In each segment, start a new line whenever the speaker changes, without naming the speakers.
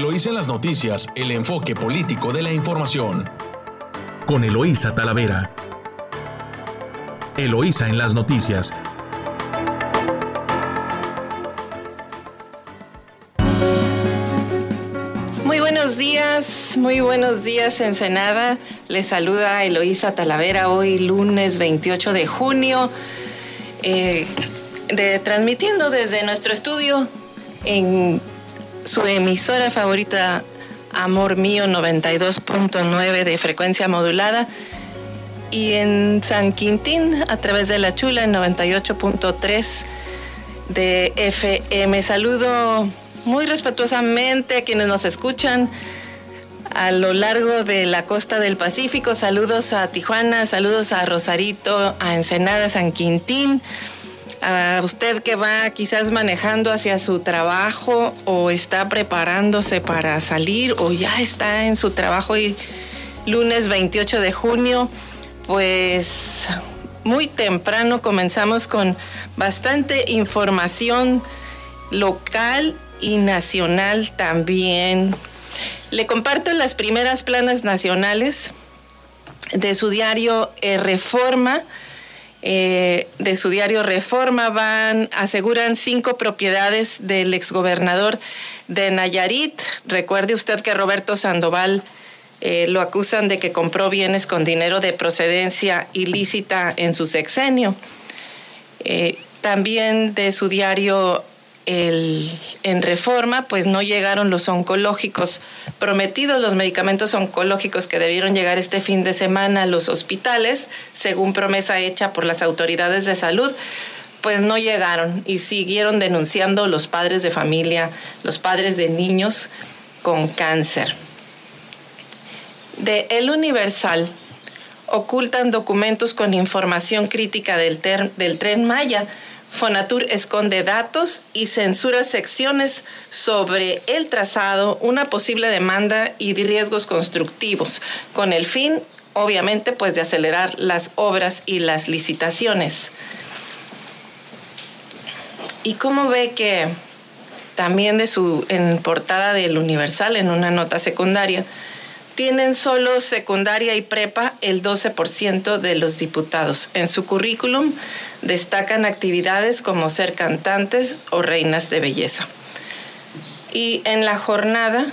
Eloísa en las noticias, el enfoque político de la información. Con Eloísa Talavera. Eloísa en las noticias.
Muy buenos días, muy buenos días Ensenada. Les saluda Eloísa Talavera hoy lunes 28 de junio, eh, de, transmitiendo desde nuestro estudio en su emisora favorita Amor Mío 92.9 de frecuencia modulada y en San Quintín a través de La Chula en 98.3 de FM. Saludo muy respetuosamente a quienes nos escuchan a lo largo de la costa del Pacífico. Saludos a Tijuana, saludos a Rosarito, a Ensenada, San Quintín a usted que va quizás manejando hacia su trabajo o está preparándose para salir o ya está en su trabajo y lunes 28 de junio, pues muy temprano comenzamos con bastante información local y nacional también. Le comparto las primeras planas nacionales de su diario eh, Reforma eh, de su diario Reforma van, aseguran cinco propiedades del exgobernador de Nayarit. Recuerde usted que Roberto Sandoval eh, lo acusan de que compró bienes con dinero de procedencia ilícita en su sexenio. Eh, también de su diario en reforma, pues no llegaron los oncológicos prometidos, los medicamentos oncológicos que debieron llegar este fin de semana a los hospitales, según promesa hecha por las autoridades de salud, pues no llegaron y siguieron denunciando los padres de familia, los padres de niños con cáncer. De El Universal ocultan documentos con información crítica del, tren Maya Fonatur esconde datos y censura secciones sobre el trazado, una posible demanda y riesgos constructivos, con el fin, obviamente, pues de acelerar las obras y las licitaciones. ¿Y cómo ve que también de su en portada del Universal en una nota secundaria tienen solo secundaria y prepa el 12% de los diputados. En su currículum destacan actividades como ser cantantes o reinas de belleza. Y en la jornada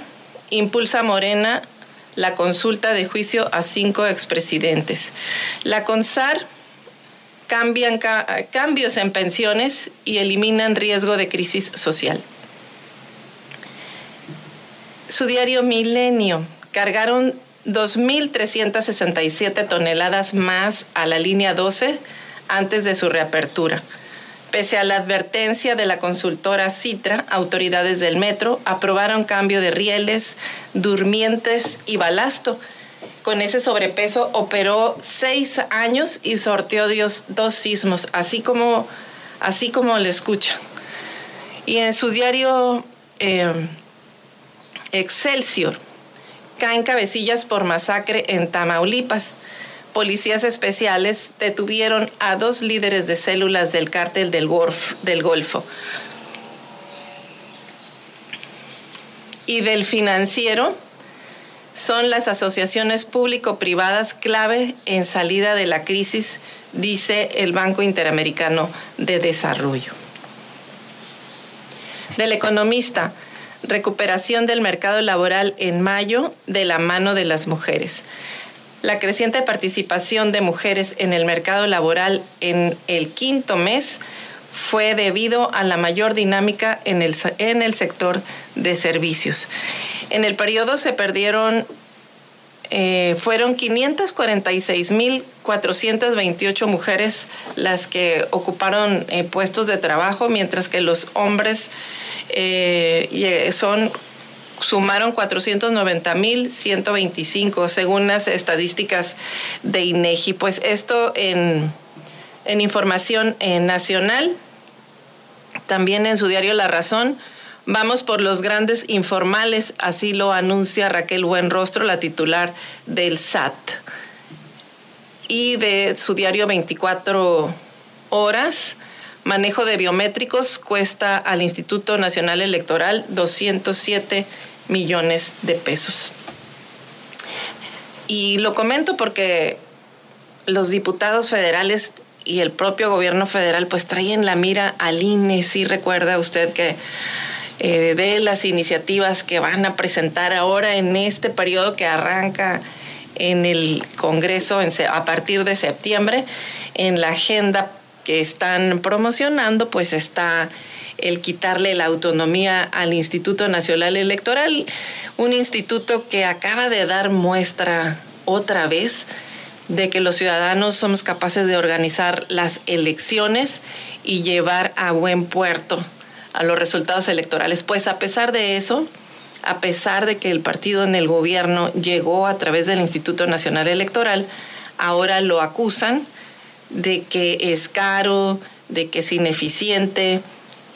impulsa Morena la consulta de juicio a cinco expresidentes. La CONSAR cambian cambios en pensiones y eliminan riesgo de crisis social. Su diario Milenio cargaron 2.367 toneladas más a la línea 12 antes de su reapertura. Pese a la advertencia de la consultora Citra, autoridades del metro aprobaron cambio de rieles, durmientes y balasto. Con ese sobrepeso operó seis años y sorteó dos sismos, así como, así como lo escucha. Y en su diario eh, Excelsior, caen cabecillas por masacre en Tamaulipas. Policías especiales detuvieron a dos líderes de células del cártel del, del Golfo. Y del financiero son las asociaciones público-privadas clave en salida de la crisis, dice el Banco Interamericano de Desarrollo. Del economista, recuperación del mercado laboral en mayo de la mano de las mujeres. La creciente participación de mujeres en el mercado laboral en el quinto mes fue debido a la mayor dinámica en el, en el sector de servicios. En el periodo se perdieron, eh, fueron 546.428 mujeres las que ocuparon eh, puestos de trabajo, mientras que los hombres eh, son sumaron 490.125 según las estadísticas de INEGI. Pues esto en, en información eh, nacional, también en su diario La Razón, vamos por los grandes informales, así lo anuncia Raquel Buenrostro, la titular del SAT. Y de su diario 24 horas, Manejo de biométricos cuesta al Instituto Nacional Electoral 207 millones de pesos. Y lo comento porque los diputados federales y el propio gobierno federal pues traen la mira al INE. Sí recuerda usted que eh, de las iniciativas que van a presentar ahora en este periodo que arranca en el Congreso a partir de septiembre, en la agenda que están promocionando, pues está el quitarle la autonomía al Instituto Nacional Electoral, un instituto que acaba de dar muestra otra vez de que los ciudadanos somos capaces de organizar las elecciones y llevar a buen puerto a los resultados electorales. Pues a pesar de eso, a pesar de que el partido en el gobierno llegó a través del Instituto Nacional Electoral, ahora lo acusan de que es caro, de que es ineficiente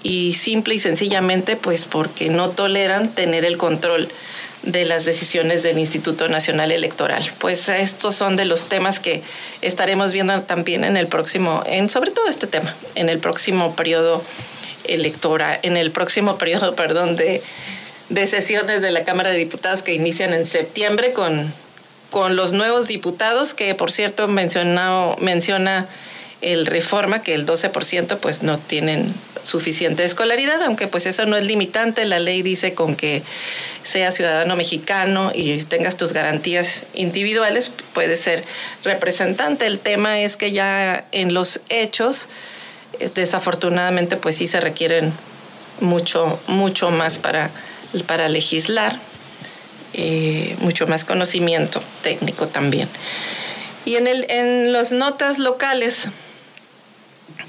y simple y sencillamente pues porque no toleran tener el control de las decisiones del Instituto Nacional Electoral. Pues estos son de los temas que estaremos viendo también en el próximo, sobre todo este tema, en el próximo periodo electoral, en el próximo periodo, perdón, de, de sesiones de la Cámara de Diputados que inician en septiembre con, con los nuevos diputados, que por cierto mencionado, menciona el reforma que el 12% pues no tienen suficiente escolaridad, aunque pues eso no es limitante, la ley dice con que seas ciudadano mexicano y tengas tus garantías individuales, puedes ser representante. El tema es que ya en los hechos, eh, desafortunadamente pues sí se requieren mucho, mucho más para, para legislar, eh, mucho más conocimiento técnico también. Y en, el, en las notas locales,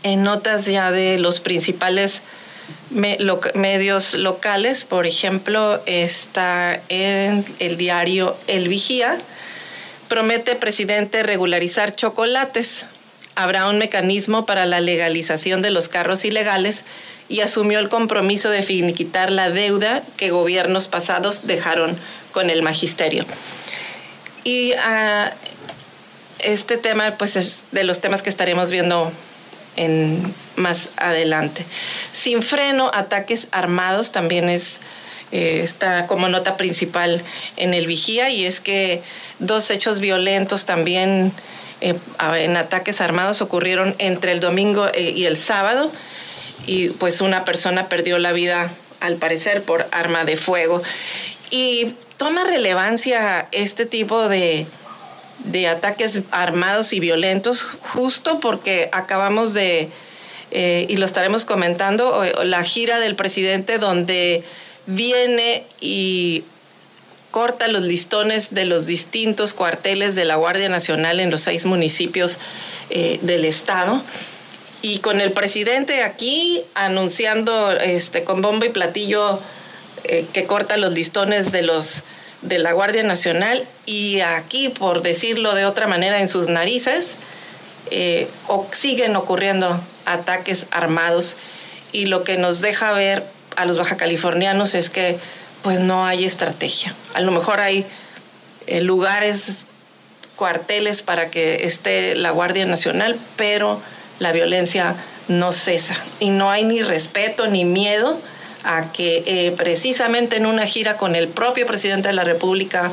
en notas ya de los principales medios locales, por ejemplo, está en el diario El Vigía, promete presidente regularizar chocolates. Habrá un mecanismo para la legalización de los carros ilegales y asumió el compromiso de finiquitar la deuda que gobiernos pasados dejaron con el magisterio. Y ah, este tema, pues, es de los temas que estaremos viendo en, más adelante. Sin freno, ataques armados también es, eh, está como nota principal en el vigía y es que dos hechos violentos también eh, en ataques armados ocurrieron entre el domingo eh, y el sábado y pues una persona perdió la vida al parecer por arma de fuego. Y toma relevancia este tipo de, de ataques armados y violentos, justo porque acabamos de, eh, y lo estaremos comentando, la gira del presidente donde viene y corta los listones de los distintos cuarteles de la Guardia Nacional en los seis municipios eh, del estado. Y con el presidente aquí anunciando este, con bomba y platillo eh, que corta los listones de los de la Guardia Nacional y aquí, por decirlo de otra manera, en sus narices, eh, siguen ocurriendo ataques armados y lo que nos deja ver a los baja californianos es que pues no hay estrategia. A lo mejor hay eh, lugares, cuarteles para que esté la Guardia Nacional, pero la violencia no cesa y no hay ni respeto ni miedo a que eh, precisamente en una gira con el propio presidente de la República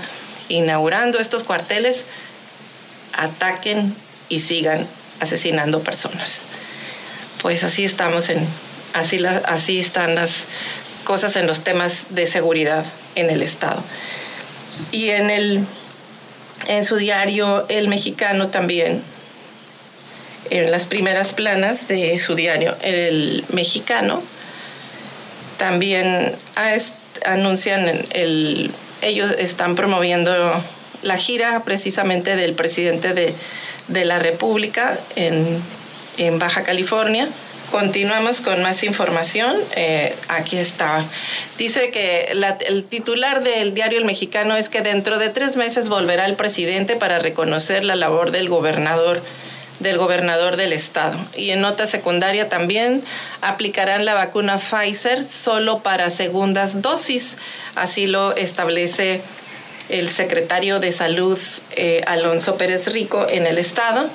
inaugurando estos cuarteles, ataquen y sigan asesinando personas. Pues así estamos en, así, así están las cosas en los temas de seguridad en el Estado. Y en, el, en su diario El Mexicano también, en las primeras planas de su diario El Mexicano, también anuncian el, ellos están promoviendo la gira precisamente del presidente de, la República en, Baja California. Continuamos con más información. Eh, aquí está. Dice que el titular del diario El Mexicano es que dentro de tres meses volverá el presidente para reconocer la labor del gobernador del gobernador del estado. Y en nota secundaria también aplicarán la vacuna Pfizer solo para segundas dosis. Así lo establece el secretario de Salud eh, Alonso Pérez Rico en el estado.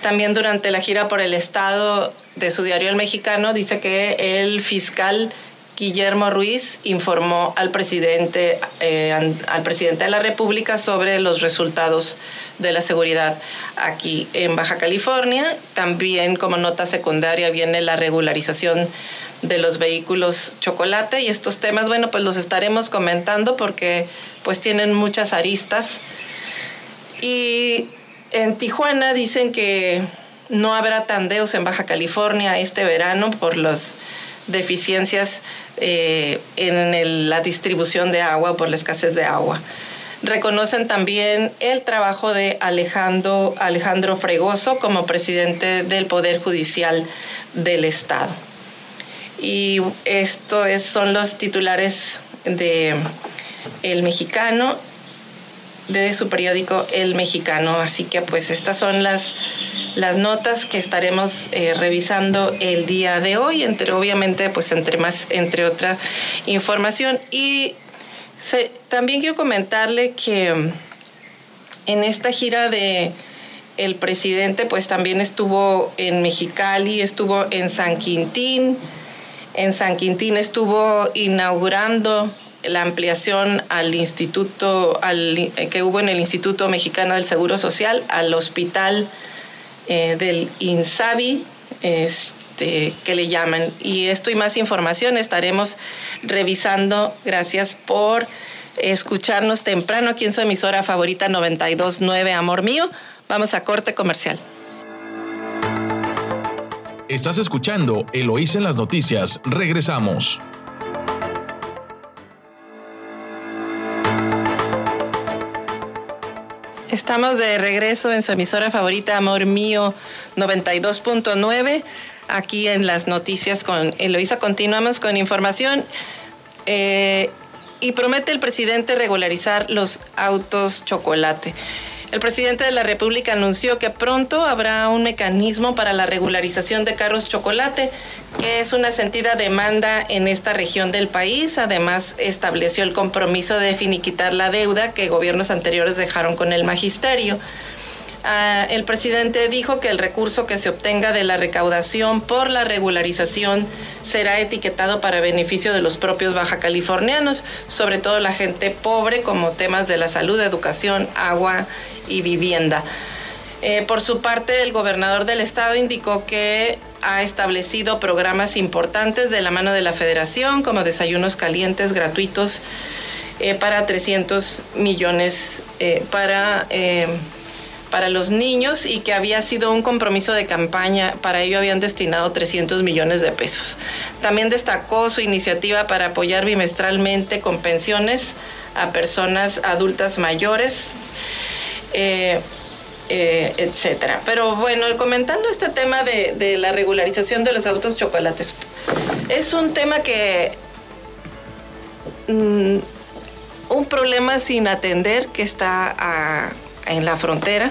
También durante la gira por el estado de su diario El Mexicano dice que el fiscal Guillermo Ruiz informó al presidente, eh, al presidente de la República sobre los resultados de la seguridad aquí en Baja California. También como nota secundaria viene la regularización de los vehículos chocolate y estos temas, bueno, pues los estaremos comentando porque pues tienen muchas aristas. Y en Tijuana dicen que no habrá tandeos en Baja California este verano por las deficiencias eh, en la distribución de agua, por la escasez de agua. Reconocen también el trabajo de Alejandro, Alejandro Fregoso como presidente del Poder Judicial del Estado. Y esto son los titulares de El Mexicano, de su periódico El Mexicano. Así que pues estas son las, las notas que estaremos eh, revisando el día de hoy, entre obviamente pues entre más, entre otra información. Y también quiero comentarle que en esta gira de el presidente pues también estuvo en Mexicali, estuvo en San Quintín, en San Quintín estuvo inaugurando la ampliación al instituto, al, eh, que hubo en el Instituto Mexicano del Seguro Social, al hospital eh, del INSABI, este, que le llaman. Y esto y más información estaremos revisando. Gracias por escucharnos temprano aquí en su emisora favorita 929 Amor Mío. Vamos a corte comercial.
Estás escuchando Eloís en las noticias. Regresamos.
Estamos de regreso en su emisora favorita, Amor Mío 92.9. Aquí en las noticias con Eloísa continuamos con información. Eh, y promete el presidente regularizar los autos chocolate. El presidente de la República anunció que pronto habrá un mecanismo para la regularización de carros chocolate, que es una sentida demanda en esta región del país. Además, estableció el compromiso de finiquitar la deuda que gobiernos anteriores dejaron con el magisterio. Ah, el presidente dijo que el recurso que se obtenga de la recaudación por la regularización será etiquetado para beneficio de los propios baja californianos, sobre todo la gente pobre, como temas de la salud, educación, agua y vivienda. Eh, por su parte, el gobernador del estado indicó que ha establecido programas importantes de la mano de la federación, como desayunos calientes gratuitos eh, para 300 millones eh, para para los niños y que había sido un compromiso de campaña. Para ello habían destinado 300 millones de pesos. También destacó su iniciativa para apoyar bimestralmente con pensiones a personas adultas mayores. Eh, eh, etcétera. Pero bueno, comentando este tema de, la regularización de los autos chocolates, es un tema que mm, un problema sin atender que está en la frontera.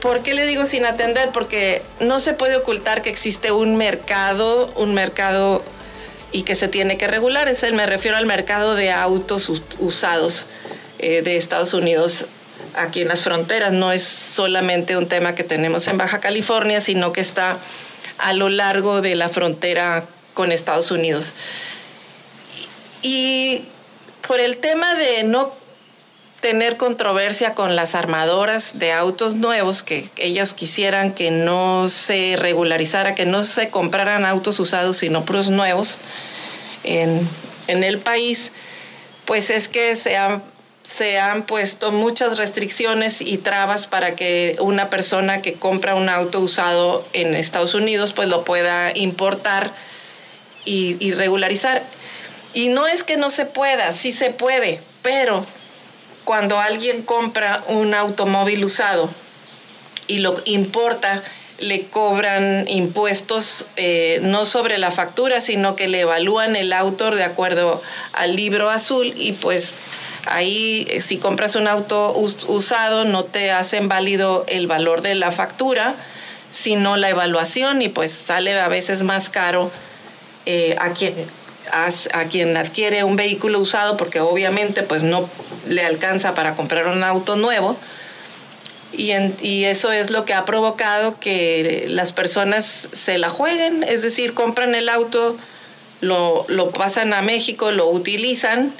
¿Por qué le digo sin atender? Porque no se puede ocultar que existe un mercado, un mercado y que se tiene que regular. Es el, me refiero al mercado de autos usados eh, de Estados Unidos aquí en las fronteras. No es solamente un tema que tenemos en Baja California, sino que está a lo largo de la frontera con Estados Unidos. Y por el tema de no tener controversia con las armadoras de autos nuevos, que ellos quisieran que no se regularizara, que no se compraran autos usados, sino puros nuevos en, el país, pues es que se han, se han puesto muchas restricciones y trabas para que una persona que compra un auto usado en Estados Unidos pues lo pueda importar y, y regularizar. Y no es que no se pueda, sí se puede, pero cuando alguien compra un automóvil usado y lo importa, le cobran impuestos eh, no sobre la factura, sino que le evalúan el autor de acuerdo al libro azul y pues ahí eh, si compras un auto usado no te hacen válido el valor de la factura, sino la evaluación y pues sale a veces más caro eh, a quien a, quien adquiere un vehículo usado porque obviamente pues no le alcanza para comprar un auto nuevo. Y, eso es lo que ha provocado que las personas se la jueguen, es decir, compran el auto, lo, lo pasan a México, lo utilizan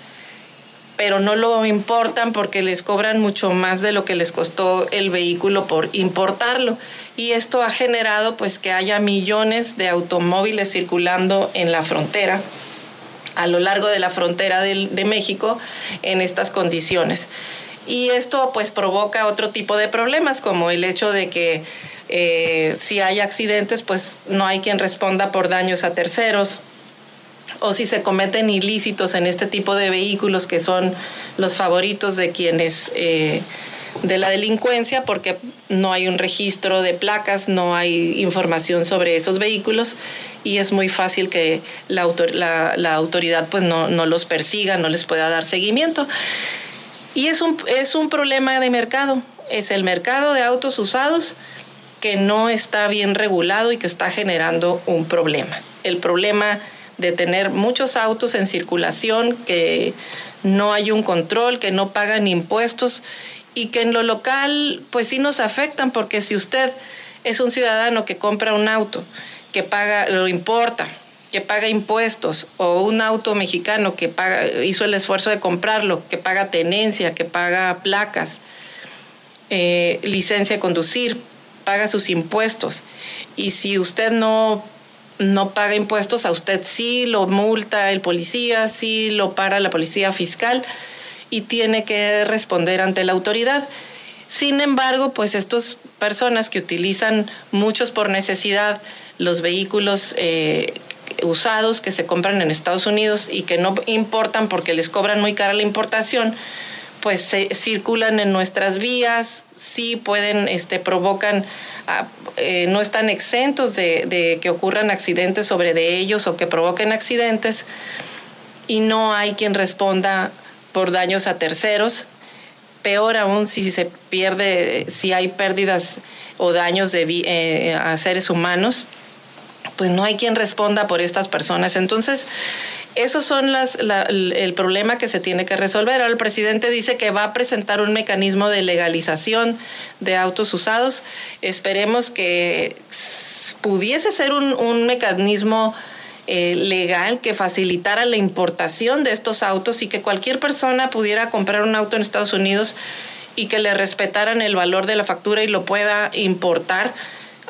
pero no lo importan porque les cobran mucho más de lo que les costó el vehículo por importarlo. Y esto ha generado pues que haya millones de automóviles circulando en la frontera, a lo largo de la frontera de, México, en estas condiciones. Y esto pues provoca otro tipo de problemas, como el hecho de que eh, si hay accidentes, pues no hay quien responda por daños a terceros o si se cometen ilícitos en este tipo de vehículos que son los favoritos de quienes eh, de la delincuencia porque no hay un registro de placas, no hay información sobre esos vehículos y es muy fácil que la, autoridad pues no, los persiga, no les pueda dar seguimiento. Y es un, es un problema de mercado, es el mercado de autos usados que no está bien regulado y que está generando un problema. El problema de tener muchos autos en circulación, que no hay un control, que no pagan impuestos y que en lo local pues sí nos afectan porque si usted es un ciudadano que compra un auto, que paga, lo importa, que paga impuestos, o un auto mexicano que paga, hizo el esfuerzo de comprarlo, que paga tenencia, que paga placas, eh, licencia de conducir, paga sus impuestos. Y si usted no no paga impuestos, a usted sí lo multa el policía, sí lo para la policía fiscal y tiene que responder ante la autoridad. Sin embargo, pues estas personas que utilizan muchos por necesidad los vehículos eh, usados que se compran en Estados Unidos y que no importan porque les cobran muy cara la importación, pues se circulan en nuestras vías, sí pueden, este, provocan, ah, eh, no están exentos de, que ocurran accidentes sobre de ellos o que provoquen accidentes y no hay quien responda por daños a terceros. Peor aún si se pierde, si hay pérdidas o daños de, eh, a seres humanos, pues no hay quien responda por estas personas. Entonces, esos son las, el problema que se tiene que resolver. Ahora el presidente dice que va a presentar un mecanismo de legalización de autos usados. Esperemos que pudiese ser un, mecanismo eh, legal que facilitara la importación de estos autos y que cualquier persona pudiera comprar un auto en Estados Unidos y que le respetaran el valor de la factura y lo pueda importar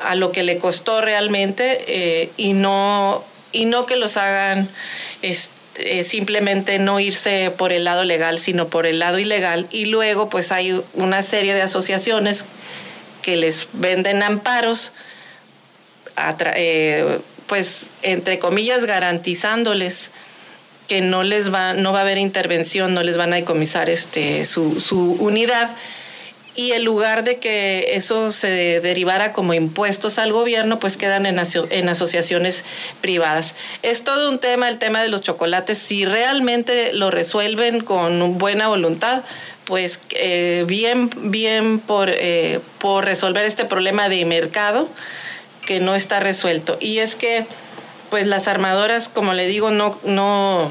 a lo que le costó realmente eh, y no y no que los hagan este, simplemente no irse por el lado legal, sino por el lado ilegal. Y luego pues hay una serie de asociaciones que les venden amparos, eh, pues entre comillas garantizándoles que no les va, no va a haber intervención, no les van a decomisar este, su, su unidad y en lugar de que eso se derivara como impuestos al gobierno, pues quedan en, en, asociaciones privadas. Es todo un tema, el tema de los chocolates. Si realmente lo resuelven con buena voluntad, pues eh, bien, bien por, eh, por resolver este problema de mercado que no está resuelto. Y es que, pues las armadoras, como le digo, no, no,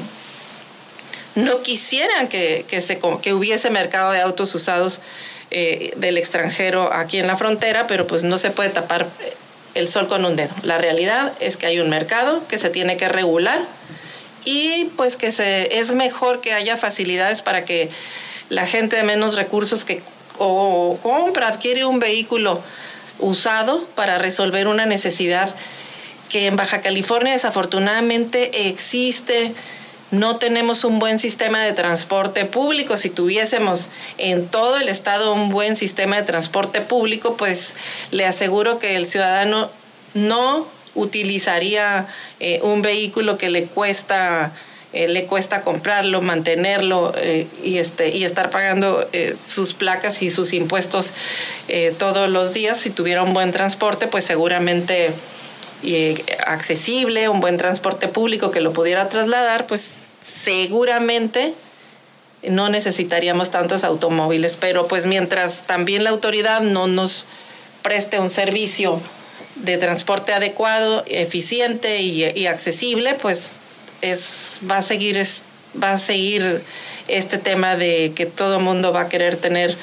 no quisieran que, que, se, que hubiese mercado de autos usados eh, del extranjero aquí en la frontera, pero pues no se puede tapar el sol con un dedo. La realidad es que hay un mercado que se tiene que regular y pues que se, es mejor que haya facilidades para que la gente de menos recursos que o compra, adquiere un vehículo usado para resolver una necesidad que en Baja California desafortunadamente existe no tenemos un buen sistema de transporte público. Si tuviésemos en todo el estado un buen sistema de transporte público, pues le aseguro que el ciudadano no utilizaría eh, un vehículo que le cuesta eh, le cuesta comprarlo, mantenerlo eh, y, este, y estar pagando sus placas y sus impuestos todos los días. Si tuviera un buen transporte, pues seguramente y accesible, un buen transporte público que lo pudiera trasladar, pues seguramente no necesitaríamos tantos automóviles, pero pues mientras también la autoridad no nos preste un servicio de transporte adecuado, eficiente y, accesible, pues es, va, a seguir, va a seguir este tema de que todo el mundo va a querer tener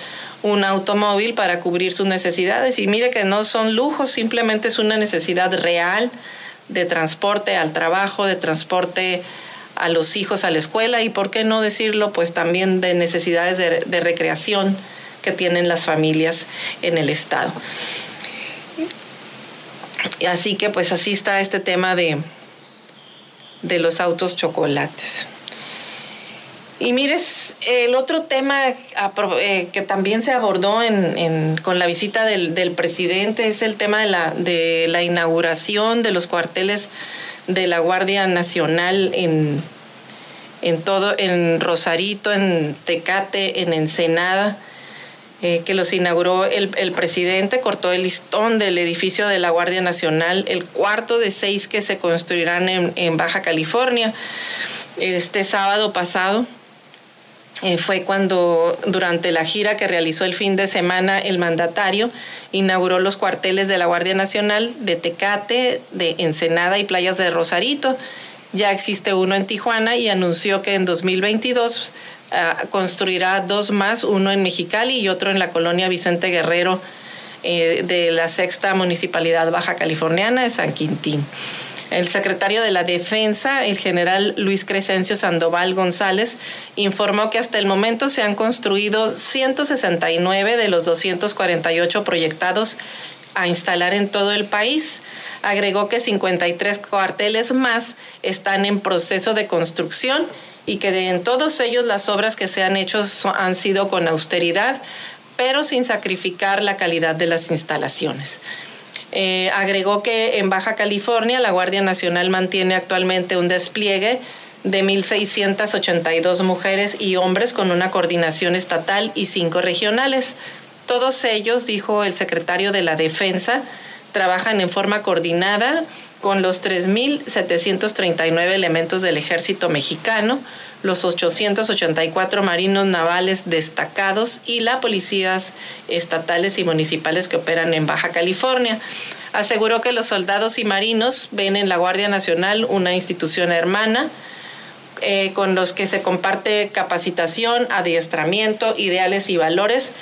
un automóvil para cubrir sus necesidades. Y mire que no son lujos, simplemente es una necesidad real de transporte al trabajo, de transporte a los hijos a la escuela y, por qué no decirlo, pues también de necesidades de, recreación que tienen las familias en el Estado. Así que pues así está este tema de, de los autos chocolates. Y mires, el otro tema eh, que también se abordó con la visita del, presidente es el tema de la, de la inauguración de los cuarteles de la Guardia Nacional en, en todo, en Rosarito, en Tecate, en Ensenada. Eh, que los inauguró el, presidente, cortó el listón del edificio de la Guardia Nacional, el cuarto de seis que se construirán en, en Baja California este sábado pasado. Eh, fue cuando durante la gira que realizó el fin de semana el mandatario inauguró los cuarteles de la Guardia Nacional de Tecate, de Ensenada y Playas de Rosarito. Ya existe uno en Tijuana y anunció que en 2022 ah, construirá dos más, uno en Mexicali y otro en la colonia Vicente Guerrero eh, de la sexta municipalidad baja californiana de San Quintín. El secretario de la Defensa, el general Luis Crescencio Sandoval González, informó que hasta el momento se han construido 169 de los 248 proyectados a instalar en todo el país. Agregó que 53 cuarteles más están en proceso de construcción y que en todos ellos las obras que se han hecho han sido con austeridad, pero sin sacrificar la calidad de las instalaciones. Eh, agregó que en Baja California la Guardia Nacional mantiene actualmente un despliegue de 1.682 mujeres y hombres con una coordinación estatal y cinco regionales. Todos ellos, dijo el secretario de la Defensa, trabajan en forma coordinada con los 3.739 elementos del ejército mexicano, los 884 marinos navales destacados y las policías estatales y municipales que operan en Baja California. Aseguró que los soldados y marinos ven en la Guardia Nacional una institución hermana eh, con los que se comparte capacitación, adiestramiento, ideales y valores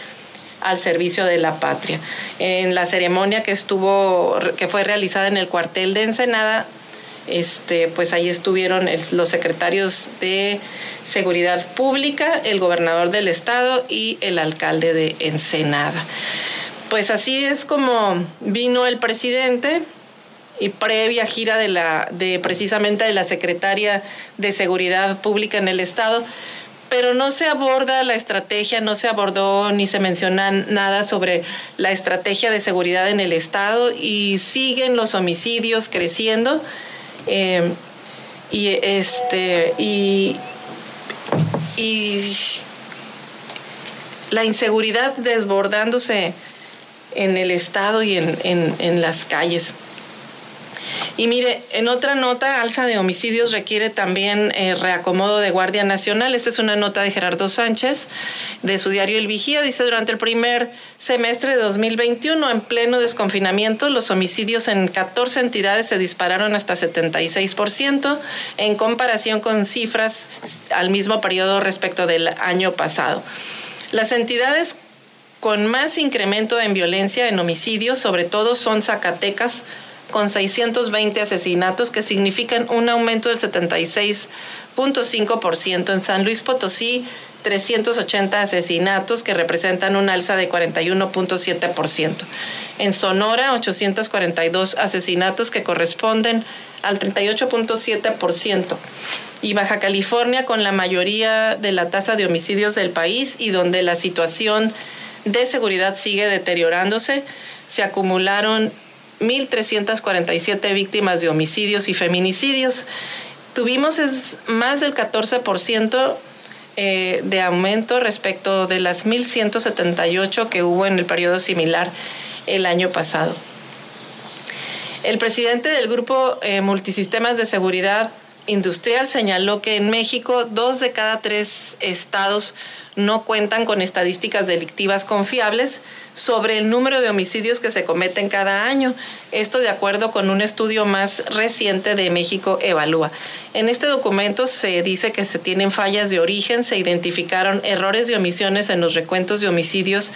al servicio de la patria. En la ceremonia que estuvo, que fue realizada en el cuartel de Ensenada, este, pues ahí estuvieron los secretarios de Seguridad Pública, el gobernador del estado y el alcalde de Ensenada. Pues así es como vino el presidente y previa gira de la de precisamente de la secretaria de Seguridad Pública en el estado, pero no se aborda la estrategia, no se abordó ni se menciona nada sobre la estrategia de seguridad en el estado y siguen los homicidios creciendo eh, y este y, la inseguridad desbordándose en el estado y en, en las calles. Y mire, en otra nota, alza de homicidios requiere también eh, reacomodo de Guardia Nacional. Esta es una nota de Gerardo Sánchez de su diario El Vigía. Dice, durante el primer semestre de 2021, en pleno desconfinamiento, los homicidios en 14 entidades se dispararon hasta 76% en comparación con cifras al mismo periodo respecto del año pasado. Las entidades con más incremento en violencia en homicidios, sobre todo, son Zacatecas, con 620 asesinatos, que significan un aumento del 76.5%. En San Luis Potosí, 380 asesinatos, que representan un alza de 41.7%. En Sonora, 842 asesinatos, que corresponden al 38.7%. Y Baja California, con la mayoría de la tasa de homicidios del país y donde la situación de seguridad sigue deteriorándose, se acumularon 1.347 víctimas de homicidios y feminicidios. Tuvimos es más del 14% eh, de aumento respecto de las 1.178 que hubo en el periodo similar el año pasado. El presidente del grupo eh, Multisistemas de Seguridad Industrial señaló que en México dos de cada tres estados no cuentan con estadísticas delictivas confiables sobre el número de homicidios que se cometen cada año. Esto de acuerdo con un estudio más reciente de México Evalúa. En este documento se dice que se tienen fallas de origen, se identificaron errores de omisiones en los recuentos de homicidios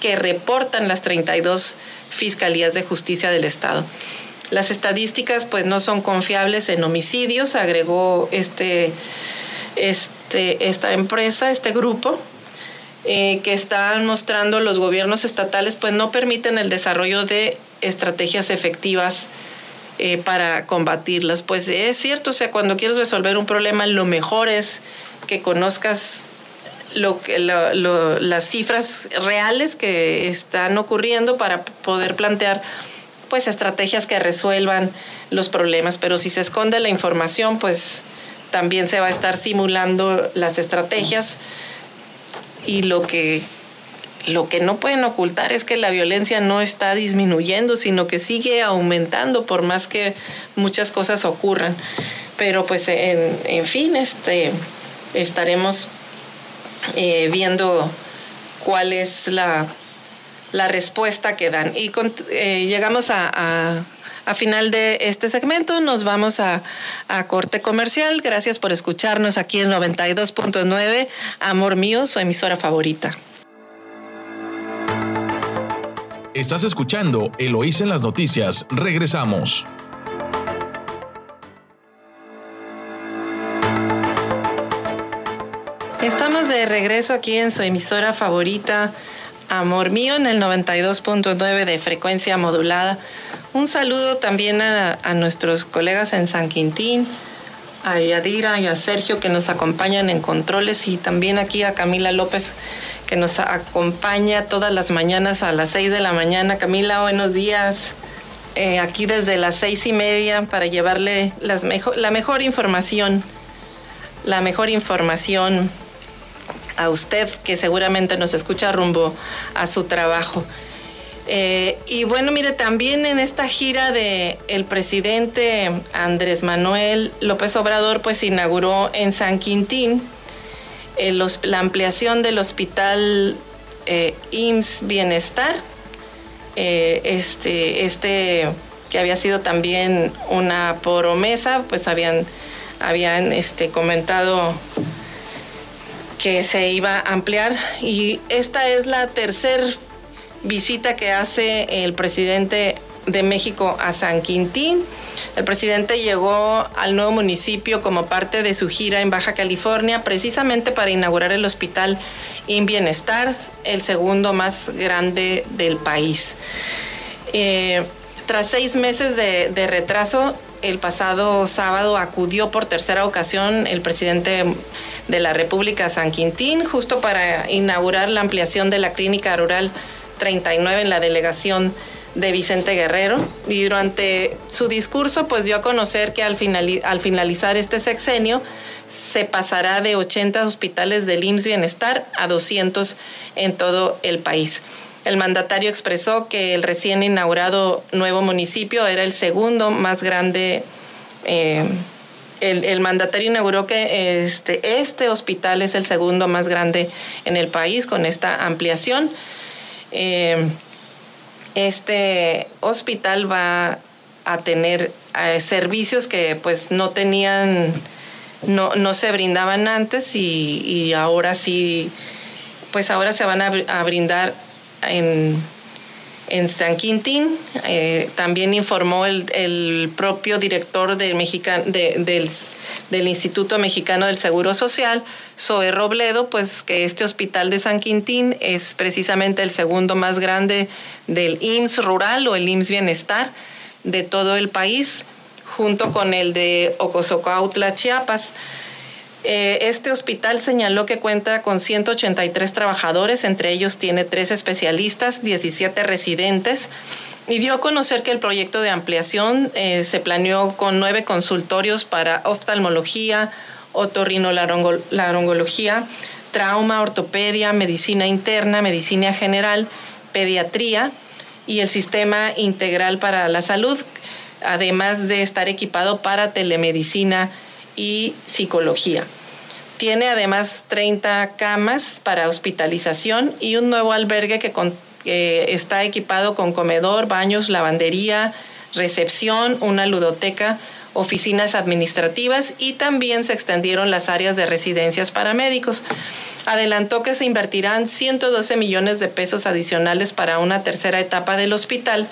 que reportan las 32 fiscalías de justicia del Estado. Las estadísticas pues no son confiables en homicidios, agregó este, este, esta empresa, este grupo, eh, que están mostrando los gobiernos estatales pues no permiten el desarrollo de estrategias efectivas eh, para combatirlas. Pues es cierto, o sea, cuando quieres resolver un problema, lo mejor es que conozcas lo que, las cifras reales que están ocurriendo para poder plantear pues estrategias que resuelvan los problemas. Pero si se esconde la información, pues también se va a estar simulando las estrategias y lo que lo que no pueden ocultar es que la violencia no está disminuyendo, sino que sigue aumentando por más que muchas cosas ocurran. Pero pues en, fin, este, estaremos eh, viendo cuál es la, respuesta que dan. Y eh, llegamos a, a, final de este segmento, nos vamos a, a corte comercial. Gracias por escucharnos aquí en 92.9, Amor Mío, su emisora favorita.
Estás escuchando Eloísa en las noticias. Regresamos.
Estamos de regreso aquí en su emisora favorita, Amor Mío, en el 92.9 de frecuencia modulada. Un saludo también a, nuestros colegas en San Quintín, a Yadira y a Sergio que nos acompañan en controles y también aquí a Camila López que nos acompaña todas las mañanas a las 6 de la mañana. Camila, buenos días. Eh, aquí desde las seis y media para llevarle la mejor información, la mejor información a usted que seguramente nos escucha rumbo a su trabajo. Eh, y bueno, mire, también en esta gira de el presidente Andrés Manuel López Obrador, pues inauguró en San Quintín la ampliación del hospital eh, IMSS Bienestar, eh, este, este que había sido también una promesa, pues habían, habían este, comentado que se iba a ampliar y esta es la tercera visita que hace el presidente de México a San Quintín. El presidente llegó al nuevo municipio como parte de su gira en Baja California, precisamente para inaugurar el hospital In Bienestar, el segundo más grande del país. Eh, tras seis meses de, de retraso, el pasado sábado acudió por tercera ocasión el presidente de la República San Quintín, justo para inaugurar la ampliación de la clínica rural 39 en la delegación de Vicente Guerrero y durante su discurso pues dio a conocer que al, al finalizar este sexenio se pasará de 80 hospitales del IMSS Bienestar a 200 en todo el país. El mandatario expresó que el recién inaugurado nuevo municipio era el segundo más grande. Eh, el, mandatario inauguró que este, este hospital es el segundo más grande en el país con esta ampliación. Eh, este hospital va a tener eh, servicios que pues no tenían, no, no se brindaban antes y, ahora sí, pues ahora se van a, brindar en, en San Quintín. Eh, también informó el, propio director de del, del, Instituto Mexicano del Seguro Social, Zoe Robledo, pues que este hospital de San Quintín es precisamente el segundo más grande del IMSS rural o el IMSS Bienestar de todo el país, junto con el de Ocosocautla, Chiapas. Eh, este hospital señaló que cuenta con 183 trabajadores, entre ellos tiene tres especialistas, 17 residentes, y dio a conocer que el proyecto de ampliación eh, se planeó con nueve consultorios para oftalmología, otorrinolaringología, trauma, ortopedia, medicina interna, medicina general, pediatría y el sistema integral para la salud, además de estar equipado para telemedicina y psicología. Tiene además 30 camas para hospitalización y un nuevo albergue que, está equipado con comedor, baños, lavandería, recepción, una ludoteca, oficinas administrativas y también se extendieron las áreas de residencias para médicos. Adelantó que se invertirán 112 millones de pesos adicionales para una tercera etapa del hospital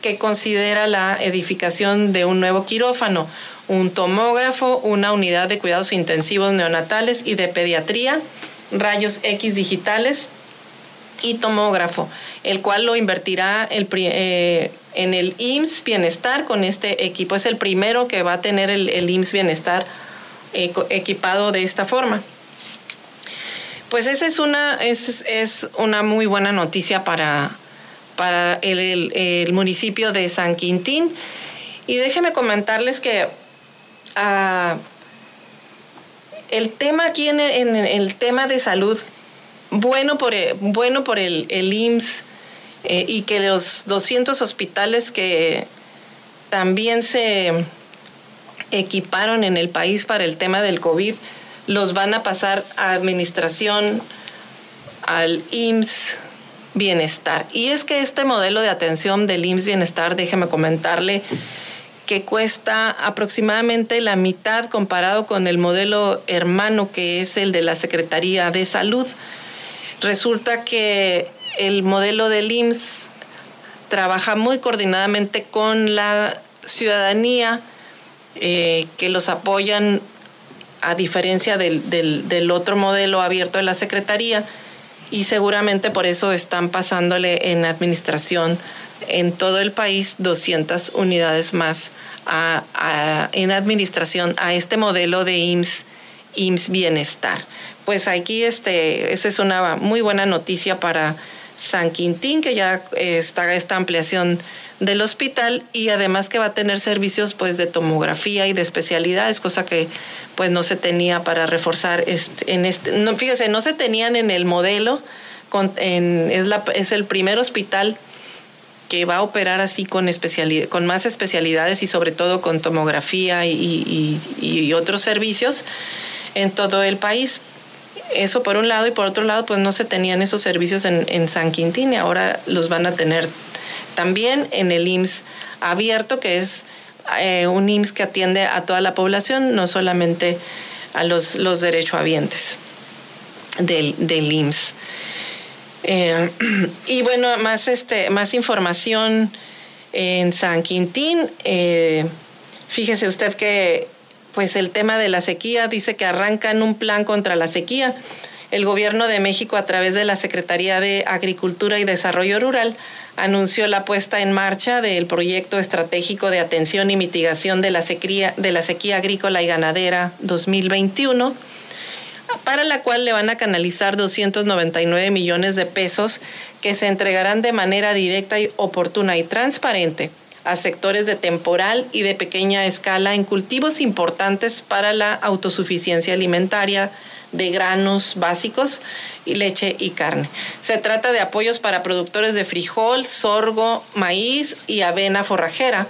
que considera la edificación de un nuevo quirófano, un tomógrafo, una unidad de cuidados intensivos neonatales y de pediatría, rayos X digitales y tomógrafo, el cual lo invertirá eh, en el IMSS Bienestar con este equipo. Es el primero que va a tener el, el IMSS Bienestar eh, equipado de esta forma. Pues esa es una, es, es una muy buena noticia para, para el, municipio de San Quintín. Y déjenme comentarles que el tema aquí en el, tema de salud, bueno por, bueno por el, IMSS eh, y que los 200 hospitales que también se equiparon en el país para el tema del COVID, los van a pasar a administración al IMSS Bienestar. Y es que este modelo de atención del IMSS Bienestar, déjeme comentarle, que cuesta aproximadamente la mitad comparado con el modelo hermano que es el de la Secretaría de Salud. Resulta que el modelo del IMSS trabaja muy coordinadamente con la ciudadanía eh, que los apoyan a diferencia del, del, otro modelo abierto de la Secretaría y seguramente por eso están pasándole en administración en todo el país 200 unidades más en administración a este modelo de IMSS, IMSS Bienestar. Pues aquí este, eso es una muy buena noticia para San Quintín, que ya está esta ampliación del hospital y además que va a tener servicios pues de tomografía y de especialidades, cosa que pues no se tenía para reforzar este, en este, no, fíjese, no se tenían en el modelo, es, la, es el primer hospital que va a operar así con, especialidad, con más especialidades y sobre todo con tomografía y, y, otros servicios en todo el país. Eso por un lado y por otro lado pues no se tenían esos servicios en, en San Quintín y ahora los van a tener también en el IMSS abierto, que es eh, un IMSS que atiende a toda la población, no solamente a los, los derechohabientes del, del IMSS. Eh, y bueno, más, este, más información en San Quintín. Eh, fíjese usted que pues el tema de la sequía dice que arrancan un plan contra la sequía. El gobierno de México a través de la Secretaría de Agricultura y Desarrollo Rural anunció la puesta en marcha del proyecto estratégico de atención y mitigación de la sequía, de la sequía agrícola y ganadera 2021, para la cual le van a canalizar 299 millones de pesos que se entregarán de manera directa y oportuna y transparente a sectores de temporal y de pequeña escala en cultivos importantes para la autosuficiencia alimentaria de granos básicos y leche y carne. Se trata de apoyos para productores de frijol, sorgo, maíz y avena forrajera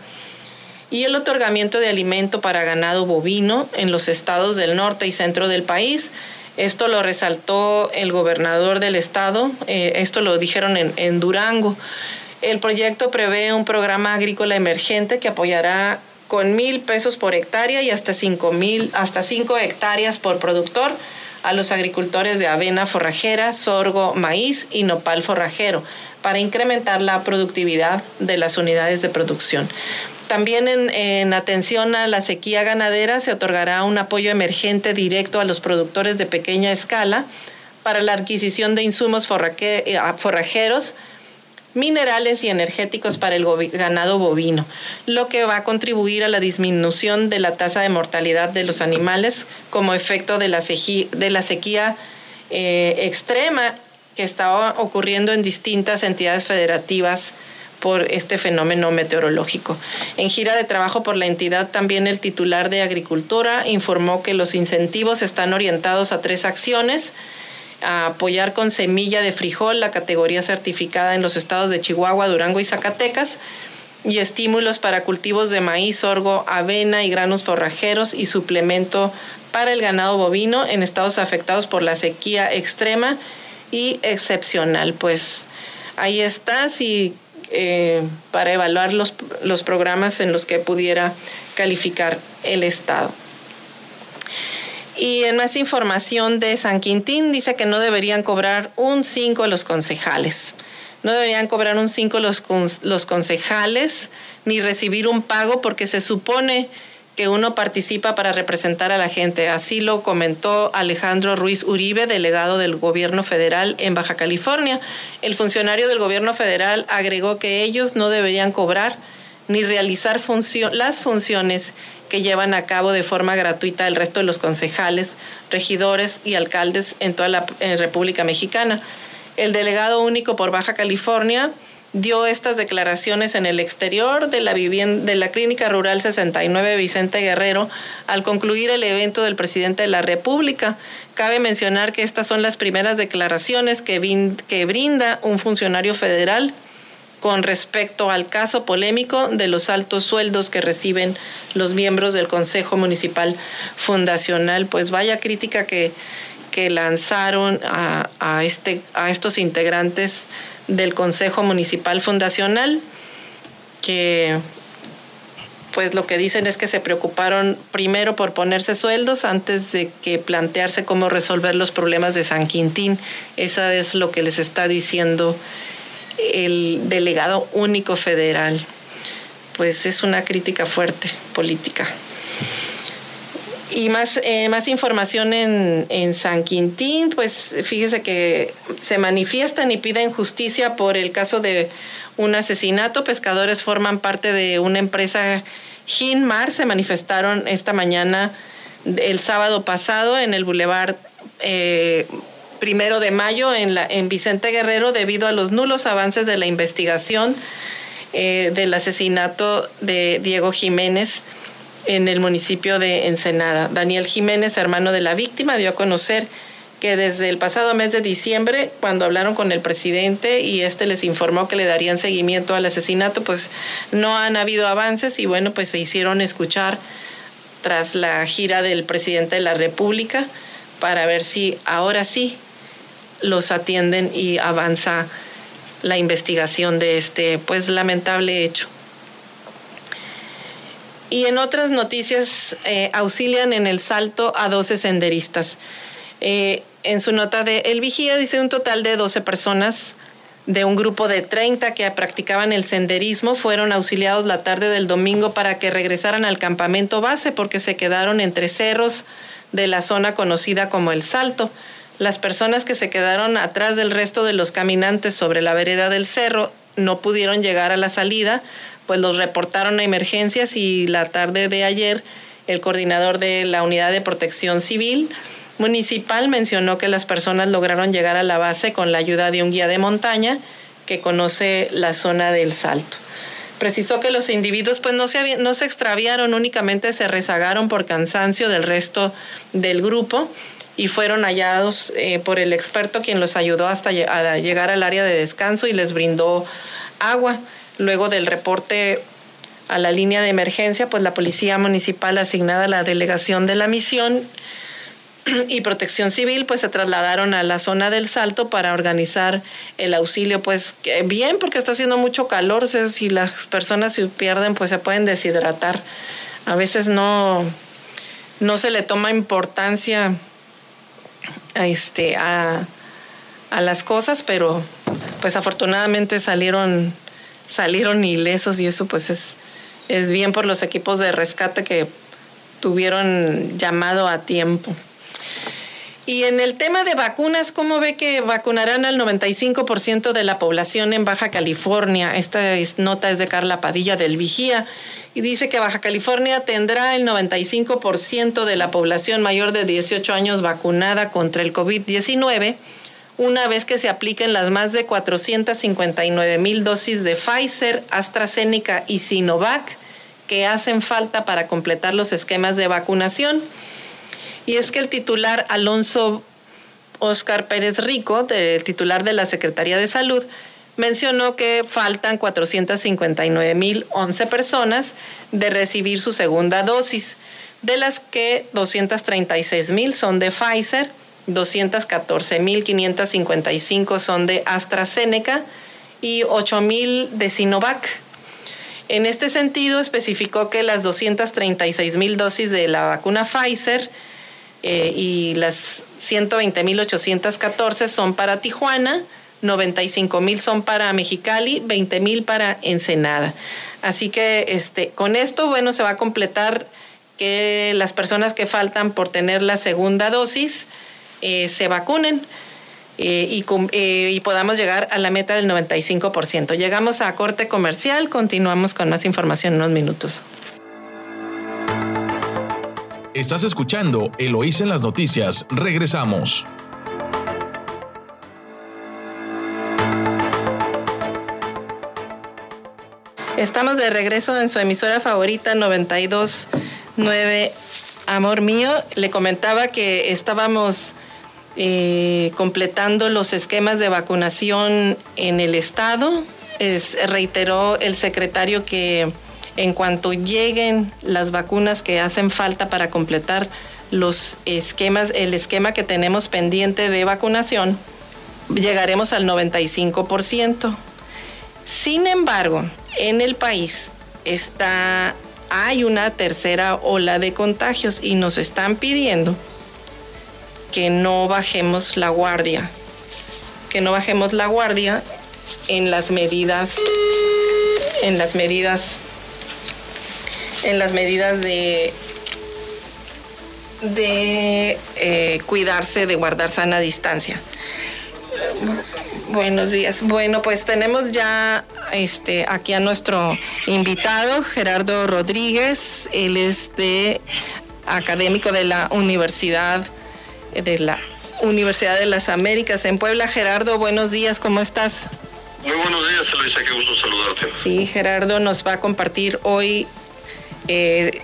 y el otorgamiento de alimento para ganado bovino en los estados del norte y centro del país. Esto lo resaltó el gobernador del estado, eh, esto lo dijeron en, en Durango. El proyecto prevé un programa agrícola emergente que apoyará con mil pesos por hectárea y hasta cinco mil, hasta cinco hectáreas por productor a los agricultores de avena forrajera, sorgo, maíz y nopal forrajero para incrementar la productividad de las unidades de producción. También en, atención a la sequía ganadera se otorgará un apoyo emergente directo a los productores de pequeña escala para la adquisición de insumos eh, forrajeros, minerales y energéticos para el ganado bovino, lo que va a contribuir a la disminución de la tasa de mortalidad de los animales como efecto de la sequía, eh, extrema que está ocurriendo en distintas entidades federativas por este fenómeno meteorológico. En gira de trabajo por la entidad, también el titular de Agricultura informó que los incentivos están orientados a tres acciones a apoyar con semilla de frijol la categoría certificada en los estados de Chihuahua, Durango y Zacatecas y estímulos para cultivos de maíz, sorgo, avena y granos forrajeros y suplemento para el ganado bovino en estados afectados por la sequía extrema y excepcional. Pues ahí está, si, eh, para evaluar los, los programas en los que pudiera calificar el estado. Y en más información de San Quintín dice que no deberían cobrar un 5 los concejales. No deberían cobrar un 5 los, los concejales ni recibir un pago porque se supone que uno participa para representar a la gente. Así lo comentó Alejandro Ruiz Uribe, delegado del gobierno federal en Baja California. El funcionario del gobierno federal agregó que ellos no deberían cobrar ni realizar las funciones que llevan a cabo de forma gratuita el resto de los concejales, regidores y alcaldes en toda la República Mexicana. El delegado único por Baja California dio estas declaraciones en el exterior de la, de la Clínica Rural 69 Vicente Guerrero al concluir el evento del presidente de la República. Cabe mencionar que estas son las primeras declaraciones que brinda un funcionario federal con respecto al caso polémico de los altos sueldos que reciben los miembros del Consejo Municipal Fundacional. Pues vaya crítica que, que lanzaron a, a, este, a estos integrantes del Consejo Municipal Fundacional, que pues lo que dicen es que se preocuparon primero por ponerse sueldos antes de que plantearse cómo resolver los problemas de San Quintín. Esa es lo que les está diciendo el delegado único federal. Pues es una crítica fuerte política. Y más, eh, más información en, en, San Quintín, pues fíjese que se manifiestan y piden justicia por el caso de un asesinato. Pescadores forman parte de una empresa Ginmar, se manifestaron esta mañana, el sábado pasado, en el Boulevard eh, Primero de Mayo, en, Vicente Guerrero, debido a los nulos avances de la investigación eh, del asesinato de Diego Jiménez en el municipio de Ensenada. Daniel Jiménez, hermano de la víctima, dio a conocer que desde el pasado mes de diciembre, cuando hablaron con el presidente y este les informó que le darían seguimiento al asesinato, pues no han habido avances y bueno, pues se hicieron escuchar tras la gira del presidente de la República para ver si ahora sí los atienden y avanza la investigación de este pues lamentable hecho. Y en otras noticias, eh, auxilian en el salto a 12 senderistas. Eh, en su nota de El Vigía dice un total de 12 personas de un grupo de 30 que practicaban el senderismo fueron auxiliados la tarde del domingo para que regresaran al campamento base porque se quedaron entre cerros de la zona conocida como El Salto. Las personas que se quedaron atrás del resto de los caminantes sobre la vereda del cerro no pudieron llegar a la salida pues los reportaron a emergencias y la tarde de ayer el coordinador de la Unidad de Protección Civil Municipal mencionó que las personas lograron llegar a la base con la ayuda de un guía de montaña que conoce la zona del salto. Precisó que los individuos pues no se, no se extraviaron, únicamente se rezagaron por cansancio del resto del grupo y fueron hallados eh, por el experto quien los ayudó hasta llegar al área de descanso y les brindó agua. Luego del reporte a la línea de emergencia, pues la Policía Municipal asignada a la delegación de la misión y Protección Civil pues se trasladaron a la zona del Salto para organizar el auxilio pues bien porque está haciendo mucho calor, o sea, si las personas se pierden pues se pueden deshidratar. A veces no no se le toma importancia a este a, a las cosas, pero pues afortunadamente salieron salieron ilesos y eso pues es, es bien por los equipos de rescate que tuvieron llamado a tiempo. Y en el tema de vacunas, ¿cómo ve que vacunarán al 95% de la población en Baja California? Esta nota es de Carla Padilla del Vigía y dice que Baja California tendrá el 95% de la población mayor de 18 años vacunada contra el COVID-19 una vez que se apliquen las más de 459 mil dosis de Pfizer, AstraZeneca y Sinovac que hacen falta para completar los esquemas de vacunación. Y es que el titular Alonso Oscar Pérez Rico, el titular de la Secretaría de Salud, mencionó que faltan 459 mil 11 personas de recibir su segunda dosis, de las que 236 mil son de Pfizer, 214.555 son de AstraZeneca y 8.000 de Sinovac. En este sentido, especificó que las 236.000 dosis de la vacuna Pfizer eh, y las 120.814 son para Tijuana, 95 mil son para Mexicali, 20 mil para Ensenada. Así que este, con esto, bueno, se va a completar que las personas que faltan por tener la segunda dosis eh, se vacunen. Eh, y, y, podamos llegar a la meta del 95%. Llegamos a corte comercial, continuamos con más información en unos minutos.
Estás escuchando Eloísa en las noticias. Regresamos.
Estamos de regreso en su emisora favorita 929 Amor mío. Le comentaba que estábamos eh, completando los esquemas de vacunación en el estado. Es, reiteró el secretario que en cuanto lleguen las vacunas que hacen falta para completar los esquemas, el esquema que tenemos pendiente de vacunación, llegaremos al 95%. Sin embargo, en el país está, hay una tercera ola de contagios y nos están pidiendo que no bajemos la guardia, que no bajemos la guardia en las medidas, en las medidas, en las medidas de de eh, cuidarse, de guardar sana distancia. Buenos días. Bueno, pues tenemos ya este, aquí a nuestro invitado, Gerardo Rodríguez. Él es de académico de la Universidad de la Universidad de las Américas en Puebla. Gerardo, buenos días, ¿cómo estás?
Muy buenos días, qué gusto saludarte.
Sí, Gerardo nos va a compartir hoy eh,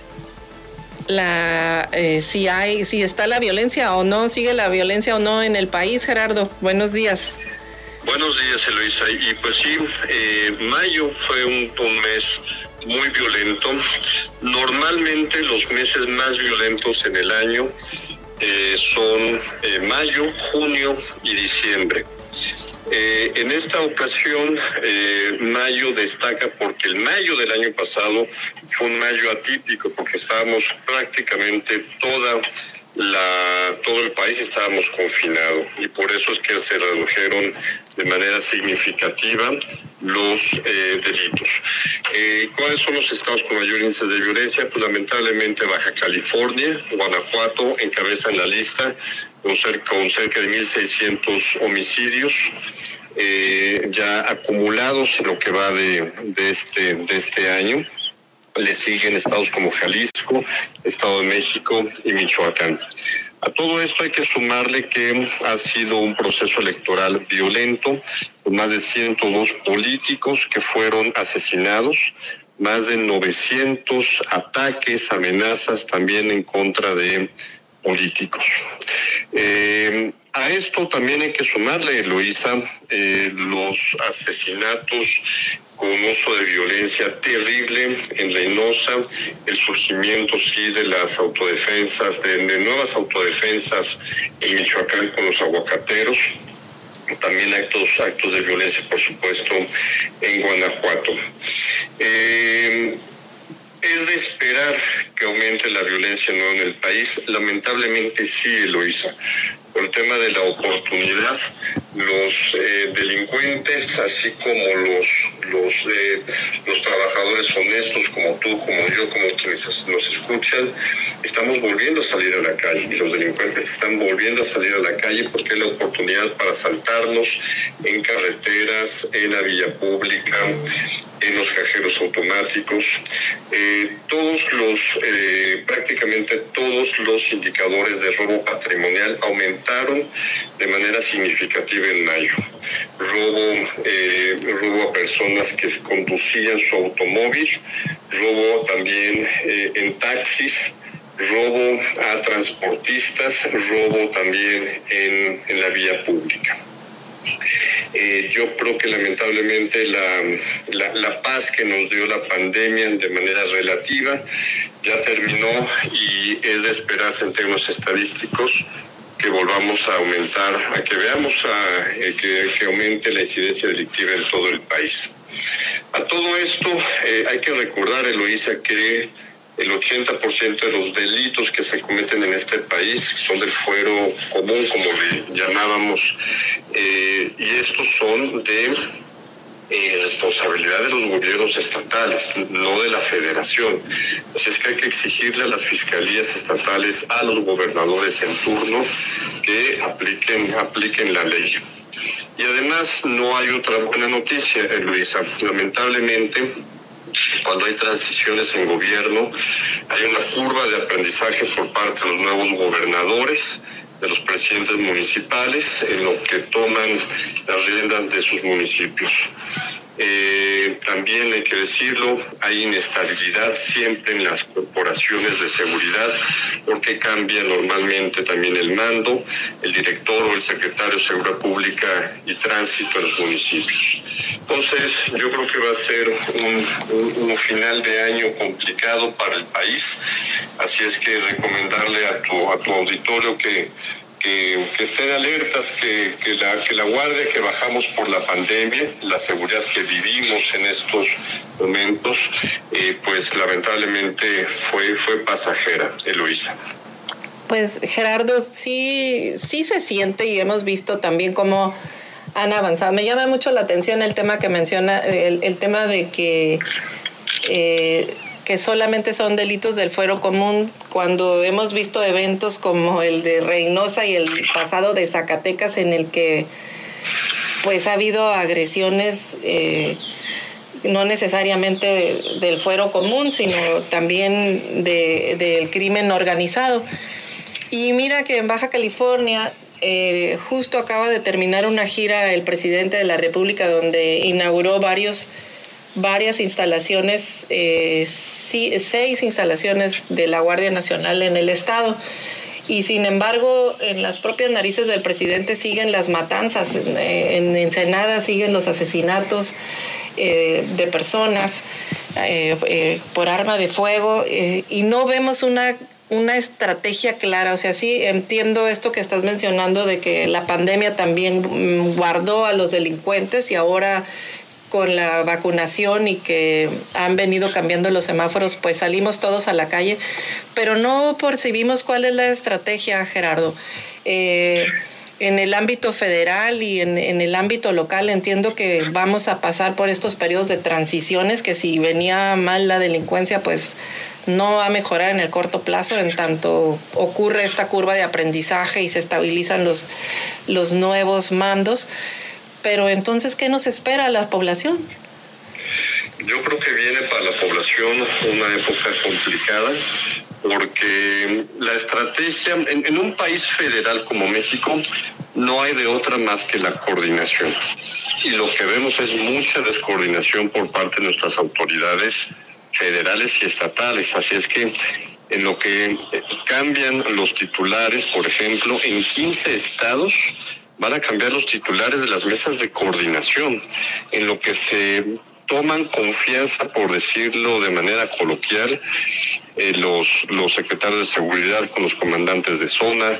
la eh, si hay, si está la violencia o no, sigue la violencia o no en el país, Gerardo. Buenos días.
Buenos días, Eloisa. Y pues sí, eh, mayo fue un, un mes muy violento. Normalmente los meses más violentos en el año eh, son eh, mayo, junio y diciembre. Eh, en esta ocasión, mayo destaca porque el mayo del año pasado fue un mayo atípico, porque estábamos prácticamente toda todo el país estábamos confinados y por eso es que se redujeron de manera significativa los eh, delitos. Eh, ¿Cuáles son los estados con mayor índice de violencia? Pues lamentablemente Baja California, Guanajuato encabezan la lista con cerca, con cerca de 1.600 homicidios. Eh, ya acumulados en lo que va de, este, de este año le siguen estados como Jalisco, Estado de México y Michoacán. A todo esto hay que sumarle que ha sido un proceso electoral violento, con más de 102 políticos que fueron asesinados, más de 900 ataques, amenazas también en contra de políticos. Eh, a esto también hay que sumarle, Eloisa, eh, los asesinatos con uso de violencia terrible en Reynosa, el surgimiento sí de las autodefensas, de, nuevas autodefensas en Michoacán con los aguacateros, también actos, actos de violencia, por supuesto, en Guanajuato. Eh, es de esperar que aumente la violencia no en el país. Lamentablemente sí lo el tema de la oportunidad, los eh, delincuentes, así como los los eh, los trabajadores honestos como tú, como yo, como quienes nos escuchan, estamos volviendo a salir a la calle los delincuentes están volviendo a salir a la calle porque es la oportunidad para saltarnos en carreteras, en la vía pública, en los cajeros automáticos. Eh, todos los, prácticamente todos los indicadores de robo patrimonial aumentaron de manera significativa en mayo. Robo, eh, robo a personas que conducían su automóvil, robo también en taxis, robo a transportistas, robo también en, en la vía pública. Eh, yo creo que lamentablemente la, la, paz que nos dio la pandemia de manera relativa ya terminó y es de esperarse en términos estadísticos que volvamos a aumentar, a que veamos a, eh, que, aumente la incidencia delictiva en todo el país. A todo esto eh, hay que recordar, Eloísa, que el 80% de los delitos que se cometen en este país son del fuero común, como le llamábamos, eh, y estos son de responsabilidad de los gobiernos estatales, no de la federación. Así es que hay que exigirle a las fiscalías estatales, a los gobernadores en turno, que apliquen, apliquen la ley. Y además no hay otra buena noticia, Luisa. Lamentablemente, cuando hay transiciones en gobierno, hay una curva de aprendizaje por parte de los nuevos gobernadores de los presidentes municipales en lo que toman las riendas de sus municipios. Eh, también hay que decirlo, hay inestabilidad siempre en las corporaciones de seguridad porque cambia normalmente también el mando, el director o el secretario de Seguridad Pública y Tránsito en los municipios. Entonces, yo creo que va a ser un, un final de año complicado para el país, así es que recomendarle a tu, a tu auditorio que que, estén alertas, que, que, la, que la guardia que bajamos por la pandemia, la seguridad que vivimos en estos momentos, eh, pues lamentablemente fue, fue pasajera, Eloisa.
Pues Gerardo, sí, sí se siente y hemos visto también cómo han avanzado. Me llama mucho la atención el tema que menciona, el, el tema de que eh, que solamente son delitos del fuero común, cuando hemos visto eventos como el de Reynosa y el pasado de Zacatecas en el que pues ha habido agresiones eh, no necesariamente del fuero común, sino también del crimen organizado. Y mira que en Baja California eh, justo acaba de terminar una gira el presidente de la República donde inauguró varios varias instalaciones, eh, seis instalaciones de la Guardia Nacional en el Estado. Y sin embargo, en las propias narices del presidente siguen las matanzas, en Ensenada siguen los asesinatos eh, de personas eh, por arma de fuego y no vemos una una estrategia clara. O sea, sí entiendo esto que estás mencionando de que la pandemia también mm, guardó a los delincuentes y ahora con la vacunación y que han venido cambiando los semáforos, pues salimos todos a la calle, pero no percibimos cuál es la estrategia, Gerardo. Eh, en el ámbito federal y en, el ámbito local entiendo que vamos a pasar por estos periodos de transiciones que si venía mal la delincuencia pues no va a mejorar en el corto plazo en tanto ocurre esta curva de aprendizaje y se estabilizan los, los nuevos mandos. Pero entonces, ¿qué nos espera a la población?
Yo creo que viene para la población una época complicada porque la estrategia en, un país federal como México no hay de otra más que la coordinación. Y lo que vemos es mucha descoordinación por parte de nuestras autoridades federales y estatales. Así es que en lo que cambian los titulares, por ejemplo, en 15 estados van a cambiar los titulares de las mesas de coordinación, en lo que se toman confianza, por decirlo de manera coloquial, eh, los, los secretarios de seguridad con los comandantes de zona,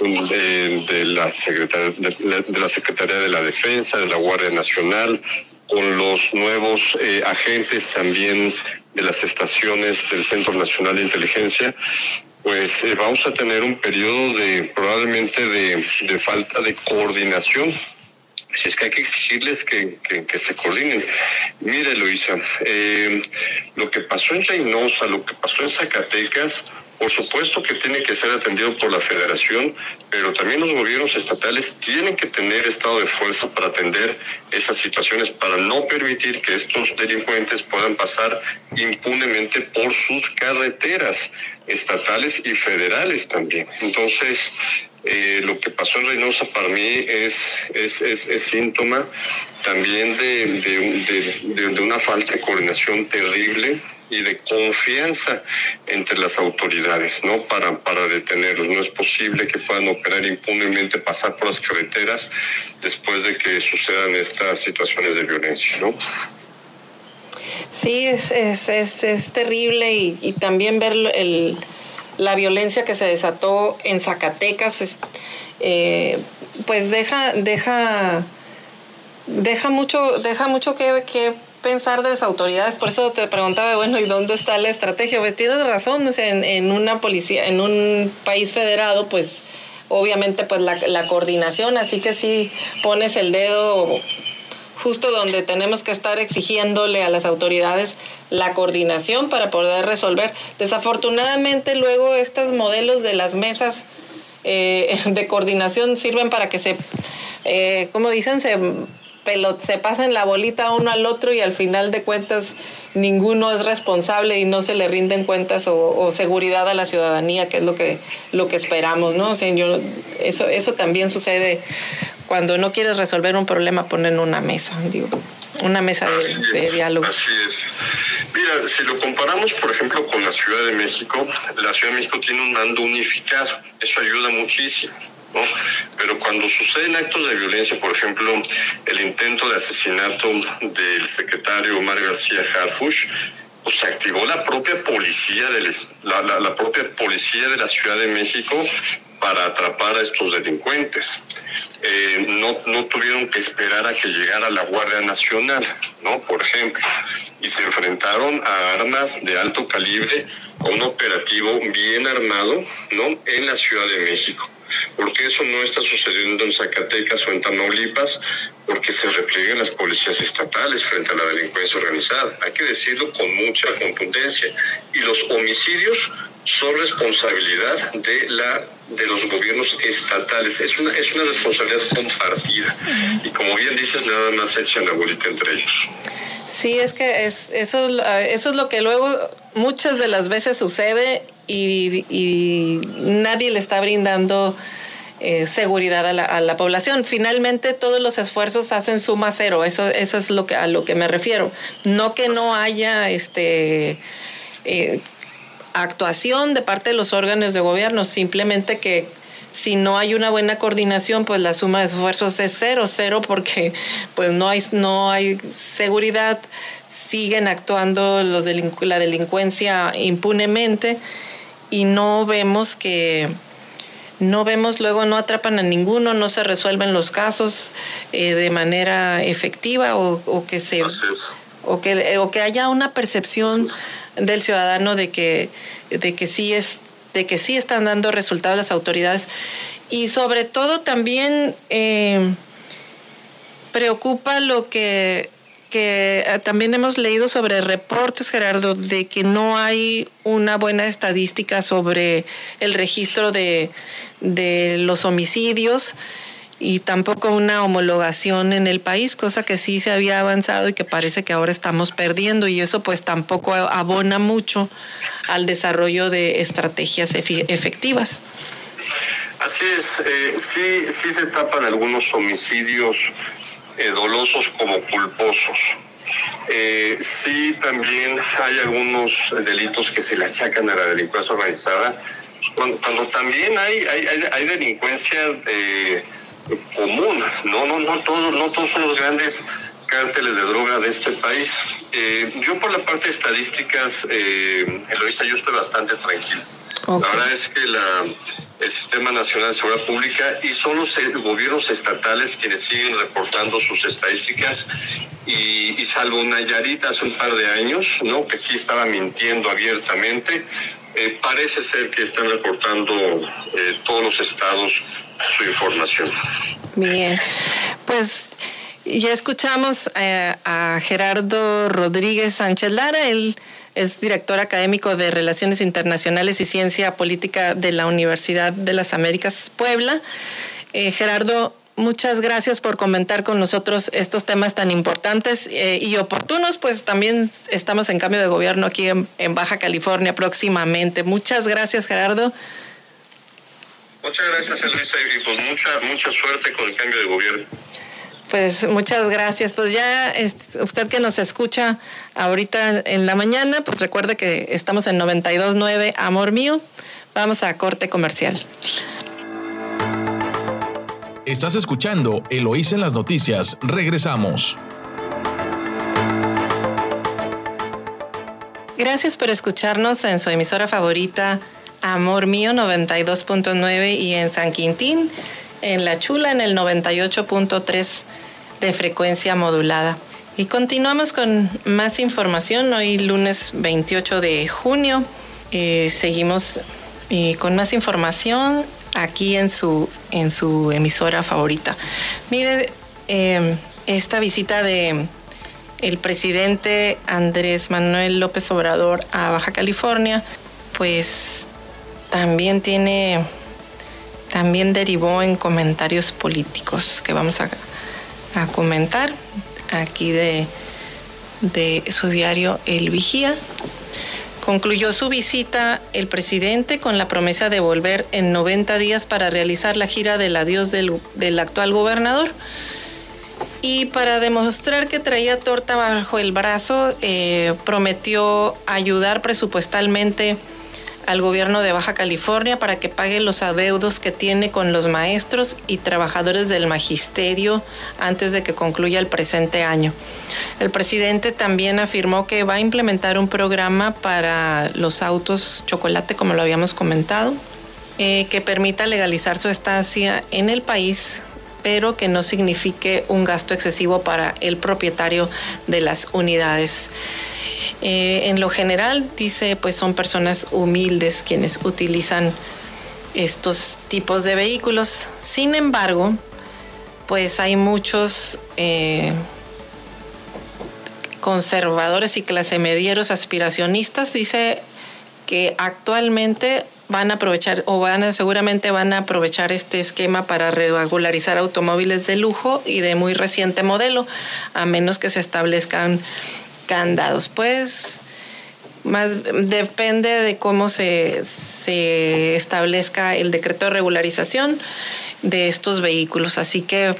eh, de, la Secretaría, de, la Defensa, de la Guardia Nacional, con los nuevos eh, agentes también de las estaciones del Centro Nacional de Inteligencia pues eh, vamos a tener un periodo de probablemente de, falta de coordinación. Si es que hay que exigirles que, se coordinen. Mire, Luisa, eh, lo que pasó en Reynosa, lo que pasó en Zacatecas, por supuesto que tiene que ser atendido por la federación, pero también los gobiernos estatales tienen que tener estado de fuerza para atender esas situaciones, para no permitir que estos delincuentes puedan pasar impunemente por sus carreteras estatales y federales también. Entonces, eh, lo que pasó en Reynosa para mí es, es, es, síntoma también de, de, de, una falta de coordinación terrible y de confianza entre las autoridades, ¿no? Para, para detenerlos. No es posible que puedan operar impunemente, pasar por las carreteras después de que sucedan estas situaciones de violencia, ¿no?
Sí, es, es, es, es terrible y, también ver el, la violencia que se desató en Zacatecas, eh, pues deja, deja, deja mucho, deja mucho que pensar de las autoridades, por eso te preguntaba, bueno, ¿y dónde está la estrategia? Pues tienes razón, o sea, en, una policía, en un país federado, pues obviamente pues la, la coordinación, así que si pones el dedo justo donde tenemos que estar exigiéndole a las autoridades la coordinación para poder resolver. Desafortunadamente luego estos modelos de las mesas eh, de coordinación sirven para que se, eh, como dicen, se, se pasen la bolita uno al otro y al final de cuentas ninguno es responsable y no se le rinden cuentas o, seguridad a la ciudadanía, que es lo que, lo que esperamos, ¿no? O eso, eso también sucede cuando no quieres resolver un problema, ponen una mesa, digo, una mesa de, diálogo.
Así es. Mira, si lo comparamos, por ejemplo, con la Ciudad de México, la Ciudad de México tiene un mando unificado, eso ayuda muchísimo. Pero cuando suceden actos de violencia, por ejemplo, el intento de asesinato del secretario Omar García Harfush, pues se activó la propia policía de la, la, propia policía de la Ciudad de México para atrapar a estos delincuentes. Eh, no, no tuvieron que esperar a que llegara la Guardia Nacional, ¿no? Por ejemplo, y se enfrentaron a armas de alto calibre, a un operativo bien armado, ¿no? En la Ciudad de México. Porque eso no está sucediendo en Zacatecas o en Tamaulipas, porque se repliegan las policías estatales frente a la delincuencia organizada. Hay que decirlo con mucha contundencia. Y los homicidios son responsabilidad de la de los gobiernos estatales. Es una, es una responsabilidad compartida. Y como bien dices, nada más echan la bolita entre ellos.
Sí, es que es, eso, eso es lo que luego muchas de las veces sucede y, nadie le está brindando eh, seguridad a la, población. Finalmente, todos los esfuerzos hacen suma cero. Eso, eso es lo que, a lo que me refiero. No que no haya este. Eh, actuación de parte de los órganos de gobierno, simplemente que si no hay una buena coordinación, pues la suma de esfuerzos es cero, cero porque pues no hay, no hay seguridad, siguen actuando los la delincuencia impunemente y no vemos que no vemos luego no atrapan a ninguno, no se resuelven los casos eh, de manera efectiva o, o que se o que, o que haya una percepción del ciudadano de que, de que sí es de que sí están dando resultados las autoridades. Y sobre todo también eh, preocupa lo que que eh, también hemos leído sobre reportes, Gerardo, de que no hay una buena estadística sobre el registro de, de los homicidios y tampoco una homologación en el país, cosa que sí se había avanzado y que parece que ahora estamos perdiendo y eso pues tampoco abona mucho al desarrollo de estrategias efectivas.
Así es, eh, sí, sí se tapan algunos homicidios eh, dolosos como culposos. Eh, sí, también hay algunos delitos que se le achacan a la delincuencia organizada, cuando, también hay, hay, hay delincuencia eh, común, no, no, no todos, no todos son los grandes cárteles de droga de este país. Eh, yo por la parte de estadísticas, eh, Eloisa, yo estoy bastante tranquilo. La verdad es que la, el Sistema Nacional de Seguridad Pública y son los eh, gobiernos estatales quienes siguen reportando sus estadísticas y, y salvo Nayarit hace un par de años, ¿no? que sí estaba mintiendo abiertamente, eh, parece ser que están reportando eh, todos los estados su información.
Bien, pues ya escuchamos eh, a Gerardo Rodríguez Sánchez Lara, él es director académico de Relaciones Internacionales y Ciencia Política de la Universidad de las Américas Puebla. Eh, Gerardo, muchas gracias por comentar con nosotros estos temas tan importantes eh, y oportunos, pues también estamos en cambio de gobierno aquí en, en Baja California próximamente. Muchas gracias, Gerardo.
Muchas gracias, Elisa, y pues mucha, mucha suerte con el cambio de gobierno.
Pues muchas gracias. Pues ya usted que nos escucha ahorita en la mañana, pues recuerde que estamos en 92.9 Amor Mío. Vamos a corte comercial.
Estás escuchando Eloís en las noticias. Regresamos.
Gracias por escucharnos en su emisora favorita Amor Mío 92.9 y en San Quintín en La Chula en el 98.3 de frecuencia modulada. Y continuamos con más información. Hoy lunes 28 de junio. Eh, seguimos eh, con más información aquí en su, en su emisora favorita. Mire, eh, esta visita de el presidente Andrés Manuel López Obrador a Baja California, pues también tiene, también derivó en comentarios políticos que vamos a, comentar aquí de, de su diario El Vigía. Concluyó su visita el presidente con la promesa de volver en 90 días para realizar la gira del adiós del, del actual gobernador. Y para demostrar que traía torta bajo el brazo, eh, prometió ayudar presupuestalmente al gobierno de Baja California para que pague los adeudos que tiene con los maestros y trabajadores del magisterio antes de que concluya el presente año. El presidente también afirmó que va a implementar un programa para los autos chocolate, como lo habíamos comentado, eh, que permita legalizar su estancia en el país pero que no signifique un gasto excesivo para el propietario de las unidades. Eh, en lo general, dice, pues son personas humildes quienes utilizan estos tipos de vehículos. Sin embargo, pues hay muchos eh, conservadores y clase medieros aspiracionistas, dice que actualmente van a aprovechar o van seguramente van a aprovechar este esquema para regularizar automóviles de lujo y de muy reciente modelo, a menos que se establezcan candados. Pues más depende de cómo se, se establezca el decreto de regularización de estos vehículos. Así que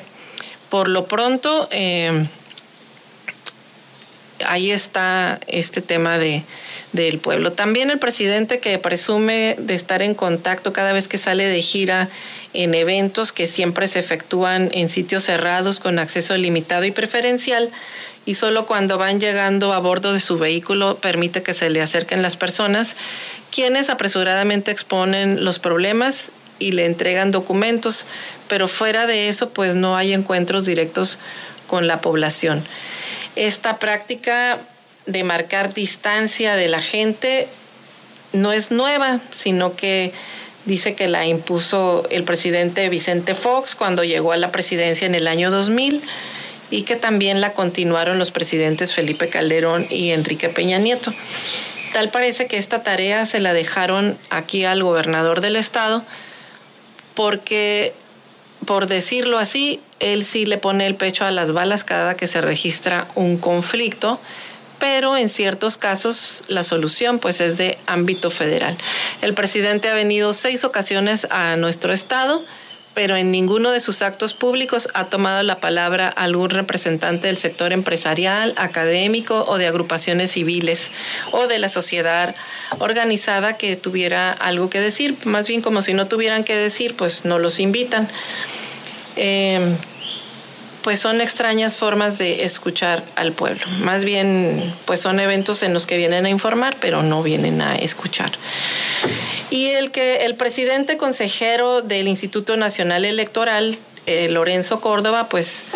por lo pronto eh, ahí está este tema de del pueblo. También el presidente que presume de estar en contacto cada vez que sale de gira en eventos que siempre se efectúan en sitios cerrados con acceso limitado y preferencial y solo cuando van llegando a bordo de su vehículo permite que se le acerquen las personas, quienes apresuradamente exponen los problemas y le entregan documentos, pero fuera de eso pues no hay encuentros directos con la población. Esta práctica de marcar distancia de la gente no es nueva, sino que dice que la impuso el presidente Vicente Fox cuando llegó a la presidencia en el año 2000 y que también la continuaron los presidentes Felipe Calderón y Enrique Peña Nieto. Tal parece que esta tarea se la dejaron aquí al gobernador del estado porque, por decirlo así, él sí le pone el pecho a las balas cada que se registra un conflicto pero en ciertos casos la solución pues es de ámbito federal. El presidente ha venido seis ocasiones a nuestro estado, pero en ninguno de sus actos públicos ha tomado la palabra algún representante del sector empresarial, académico o de agrupaciones civiles o de la sociedad organizada que tuviera algo que decir. Más bien como si no tuvieran que decir, pues no los invitan. Eh, pues son extrañas formas de escuchar al pueblo. Más bien, pues son eventos en los que vienen a informar, pero no vienen a escuchar. Y el que el presidente consejero del Instituto Nacional Electoral, eh, Lorenzo Córdoba, pues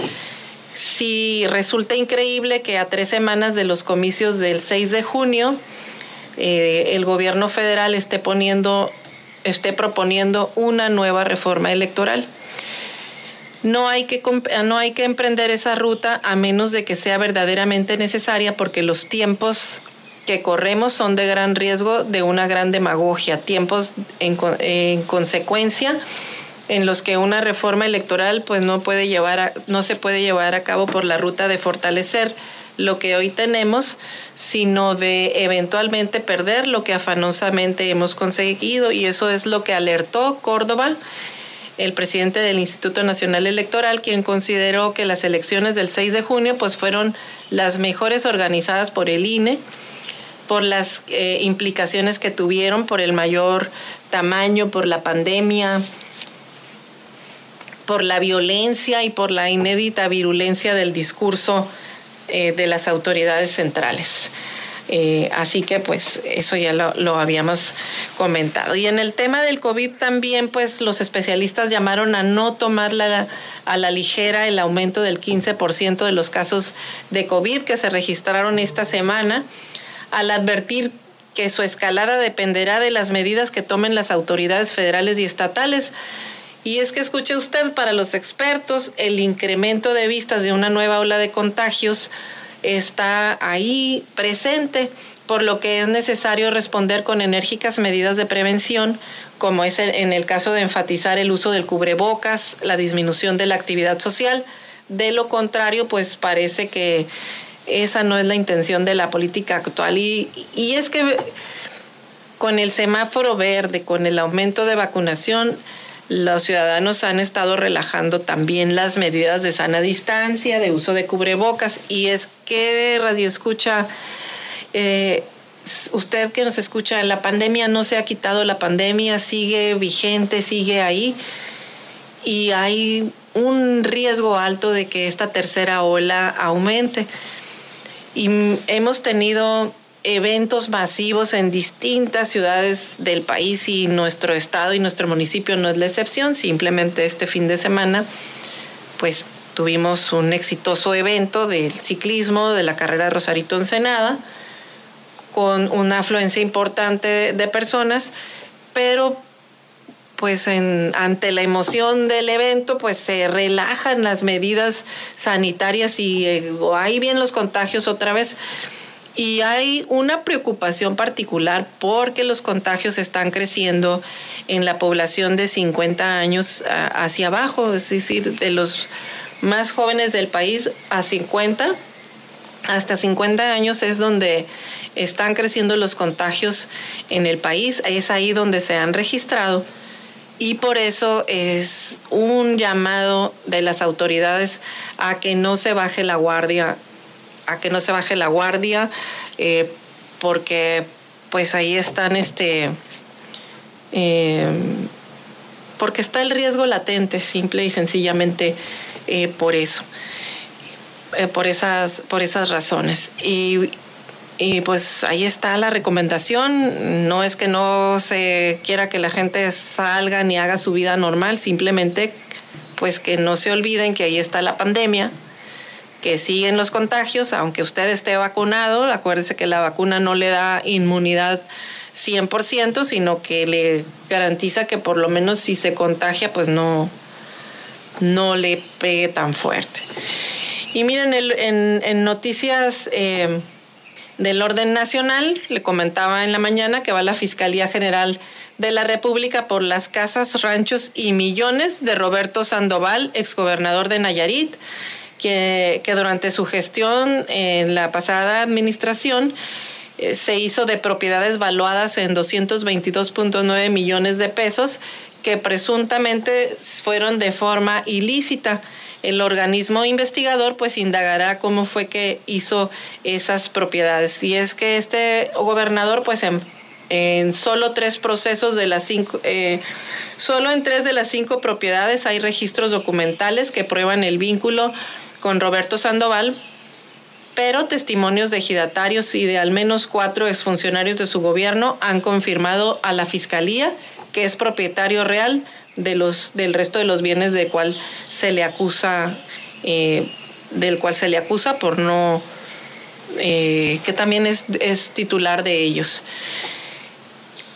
sí resulta increíble que a tres semanas de los comicios del 6 de junio, eh, el gobierno federal esté poniendo, esté proponiendo una nueva reforma electoral no hay que, no hay que emprender esa ruta a menos de que sea verdaderamente necesaria porque los tiempos que corremos son de gran riesgo de una gran demagogia, tiempos en, en consecuencia en los que una reforma electoral pues no puede llevar no se puede llevar a cabo por la ruta de fortalecer lo que hoy tenemos, sino de eventualmente perder lo que afanosamente hemos conseguido. Y eso es lo que alertó Córdoba el presidente del Instituto Nacional Electoral, quien consideró que las elecciones del 6 de junio pues fueron las mejores organizadas por el INE, por las eh, implicaciones que tuvieron, por el mayor tamaño, por la pandemia, por la violencia y por la inédita virulencia del discurso eh, de las autoridades centrales. Eh, así que pues eso ya lo, habíamos comentado. Y en el tema del COVID también pues los especialistas llamaron a no tomar a la ligera el aumento del 15% de los casos de COVID que se registraron esta semana, al advertir que su escalada dependerá de las medidas que tomen las autoridades federales y estatales. Y es que escuche usted, para los expertos, el incremento de vistas de una nueva ola de contagios está ahí presente, por lo que es necesario responder con enérgicas medidas de prevención, como es en el caso de enfatizar el uso del cubrebocas, la disminución de la actividad social. De lo contrario, pues parece que esa no es la intención de la política actual. Y, y es que con el semáforo verde, con el aumento de vacunación, los ciudadanos han estado relajando también las medidas de sana distancia, de uso de cubrebocas. Y es que, Radio Escucha, eh, usted que nos escucha, la pandemia no se ha quitado, la pandemia sigue vigente, sigue ahí. Y hay un riesgo alto de que esta tercera ola aumente. Y hemos tenido eventos masivos en distintas ciudades del país y nuestro estado y nuestro municipio no es la excepción. Simplemente este fin de semana, pues tuvimos un exitoso evento del ciclismo de la carrera Rosarito Ensenada con una afluencia importante de personas, pero pues ante la emoción del evento, pues se relajan las medidas sanitarias y eh, ahí vienen los contagios otra vez. Y hay una preocupación particular porque los contagios están creciendo en la población de 50 años hacia abajo, es decir, de los más jóvenes del país a 50, hasta 50 años es donde están creciendo los contagios en el país, es ahí donde se han registrado. Y por eso es un llamado de las autoridades a que no se baje la guardia a que no se baje la guardia, eh, porque pues ahí están este... Eh, porque está el riesgo latente, simple y sencillamente eh, por eso, por, esas, por esas razones. Y, y pues ahí está la recomendación. No es que no se quiera que la gente salga ni haga su vida normal, simplemente pues que no se olviden que ahí está la pandemia, que siguen los contagios, aunque usted esté vacunado, acuérdese que la vacuna no le da inmunidad 100%, sino que le garantiza que por lo menos si se contagia, pues no, no le pegue tan fuerte. Y miren, en, noticias eh, del orden nacional, le comentaba en la mañana que va la Fiscalía General de la República por las casas, ranchos y millones de Roberto Sandoval, exgobernador de Nayarit que, durante su gestión en la pasada administración eh, se hizo de propiedades valuadas en 222.9 millones de pesos que presuntamente fueron de forma ilícita. El organismo investigador pues indagará cómo fue que hizo esas propiedades. Y es que este gobernador pues en, solo tres procesos de las cinco, eh, solo en tres de las cinco propiedades hay registros documentales que prueban el vínculo con Roberto Sandoval, pero testimonios de ejidatarios y de al menos cuatro exfuncionarios de su gobierno han confirmado a la Fiscalía que es propietario real de los, del resto de los bienes de cual se le acusa, eh, del cual se le acusa por no, eh, que también es, es titular de ellos.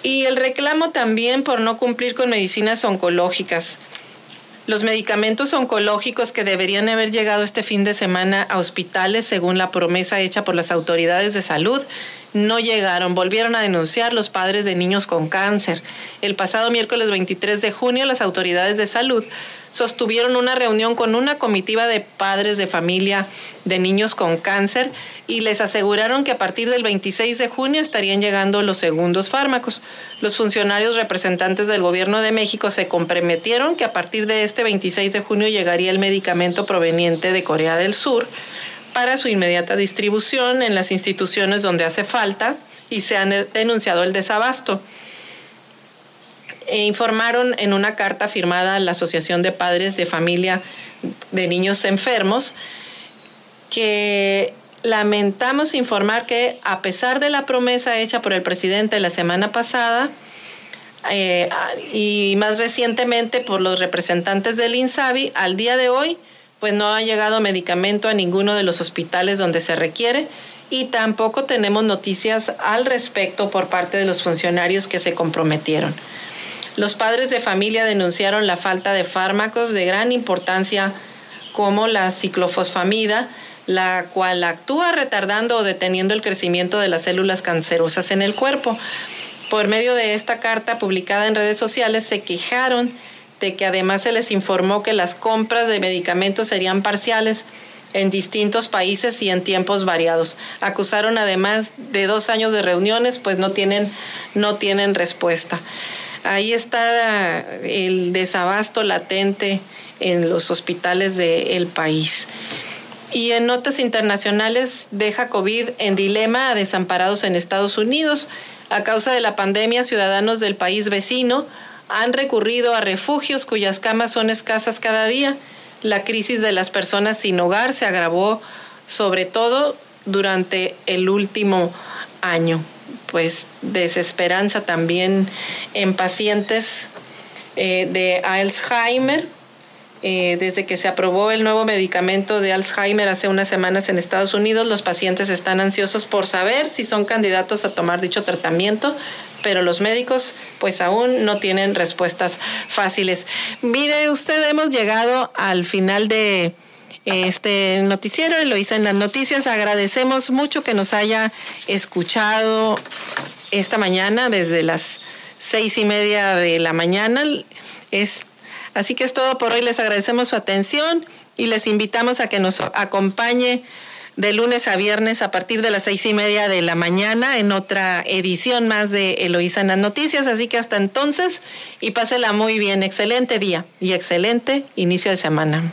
Y el reclamo también por no cumplir con medicinas oncológicas. Los medicamentos oncológicos que deberían haber llegado este fin de semana a hospitales, según la promesa hecha por las autoridades de salud, no llegaron. Volvieron a denunciar los padres de niños con cáncer. El pasado miércoles 23 de junio, las autoridades de salud sostuvieron una reunión con una comitiva de padres de familia de niños con cáncer y les aseguraron que a partir del 26 de junio estarían llegando los segundos fármacos. Los funcionarios representantes del gobierno de México se comprometieron que a partir de este 26 de junio llegaría el medicamento proveniente de Corea del Sur para su inmediata distribución en las instituciones donde hace falta y se han denunciado el desabasto. E informaron en una carta firmada a la Asociación de Padres de Familia de Niños Enfermos que lamentamos informar que a pesar de la promesa hecha por el presidente la semana pasada eh, y más recientemente por los representantes del INSABI, al día de hoy pues no ha llegado medicamento a ninguno de los hospitales donde se requiere y tampoco tenemos noticias al respecto por parte de los funcionarios que se comprometieron. Los padres de familia denunciaron la falta de fármacos de gran importancia como la ciclofosfamida, la cual actúa retardando o deteniendo el crecimiento de las células cancerosas en el cuerpo. Por medio de esta carta publicada en redes sociales se quejaron de que además se les informó que las compras de medicamentos serían parciales en distintos países y en tiempos variados. Acusaron además de dos años de reuniones, pues no tienen, no tienen respuesta. Ahí está el desabasto latente en los hospitales del país. Y en notas internacionales deja COVID en dilema a desamparados en Estados Unidos. A causa de la pandemia, ciudadanos del país vecino han recurrido a refugios cuyas camas son escasas cada día. La crisis de las personas sin hogar se agravó sobre todo durante el último año. Pues desesperanza también en pacientes eh, de Alzheimer. Eh, desde que se aprobó el nuevo medicamento de Alzheimer hace unas semanas en Estados Unidos, los pacientes están ansiosos por saber si son candidatos a tomar dicho tratamiento, pero los médicos pues aún no tienen respuestas fáciles. Mire, usted hemos llegado al final de este noticiero, lo hice en las noticias. Agradecemos mucho que nos haya escuchado esta mañana desde las seis y media de la mañana. Es, así que es todo por hoy. Les agradecemos su atención y les invitamos a que nos acompañe de lunes a viernes a partir de las seis y media de la mañana en otra edición más de Eloísa en las noticias. Así que hasta entonces y pásela muy bien. Excelente día y excelente inicio de semana.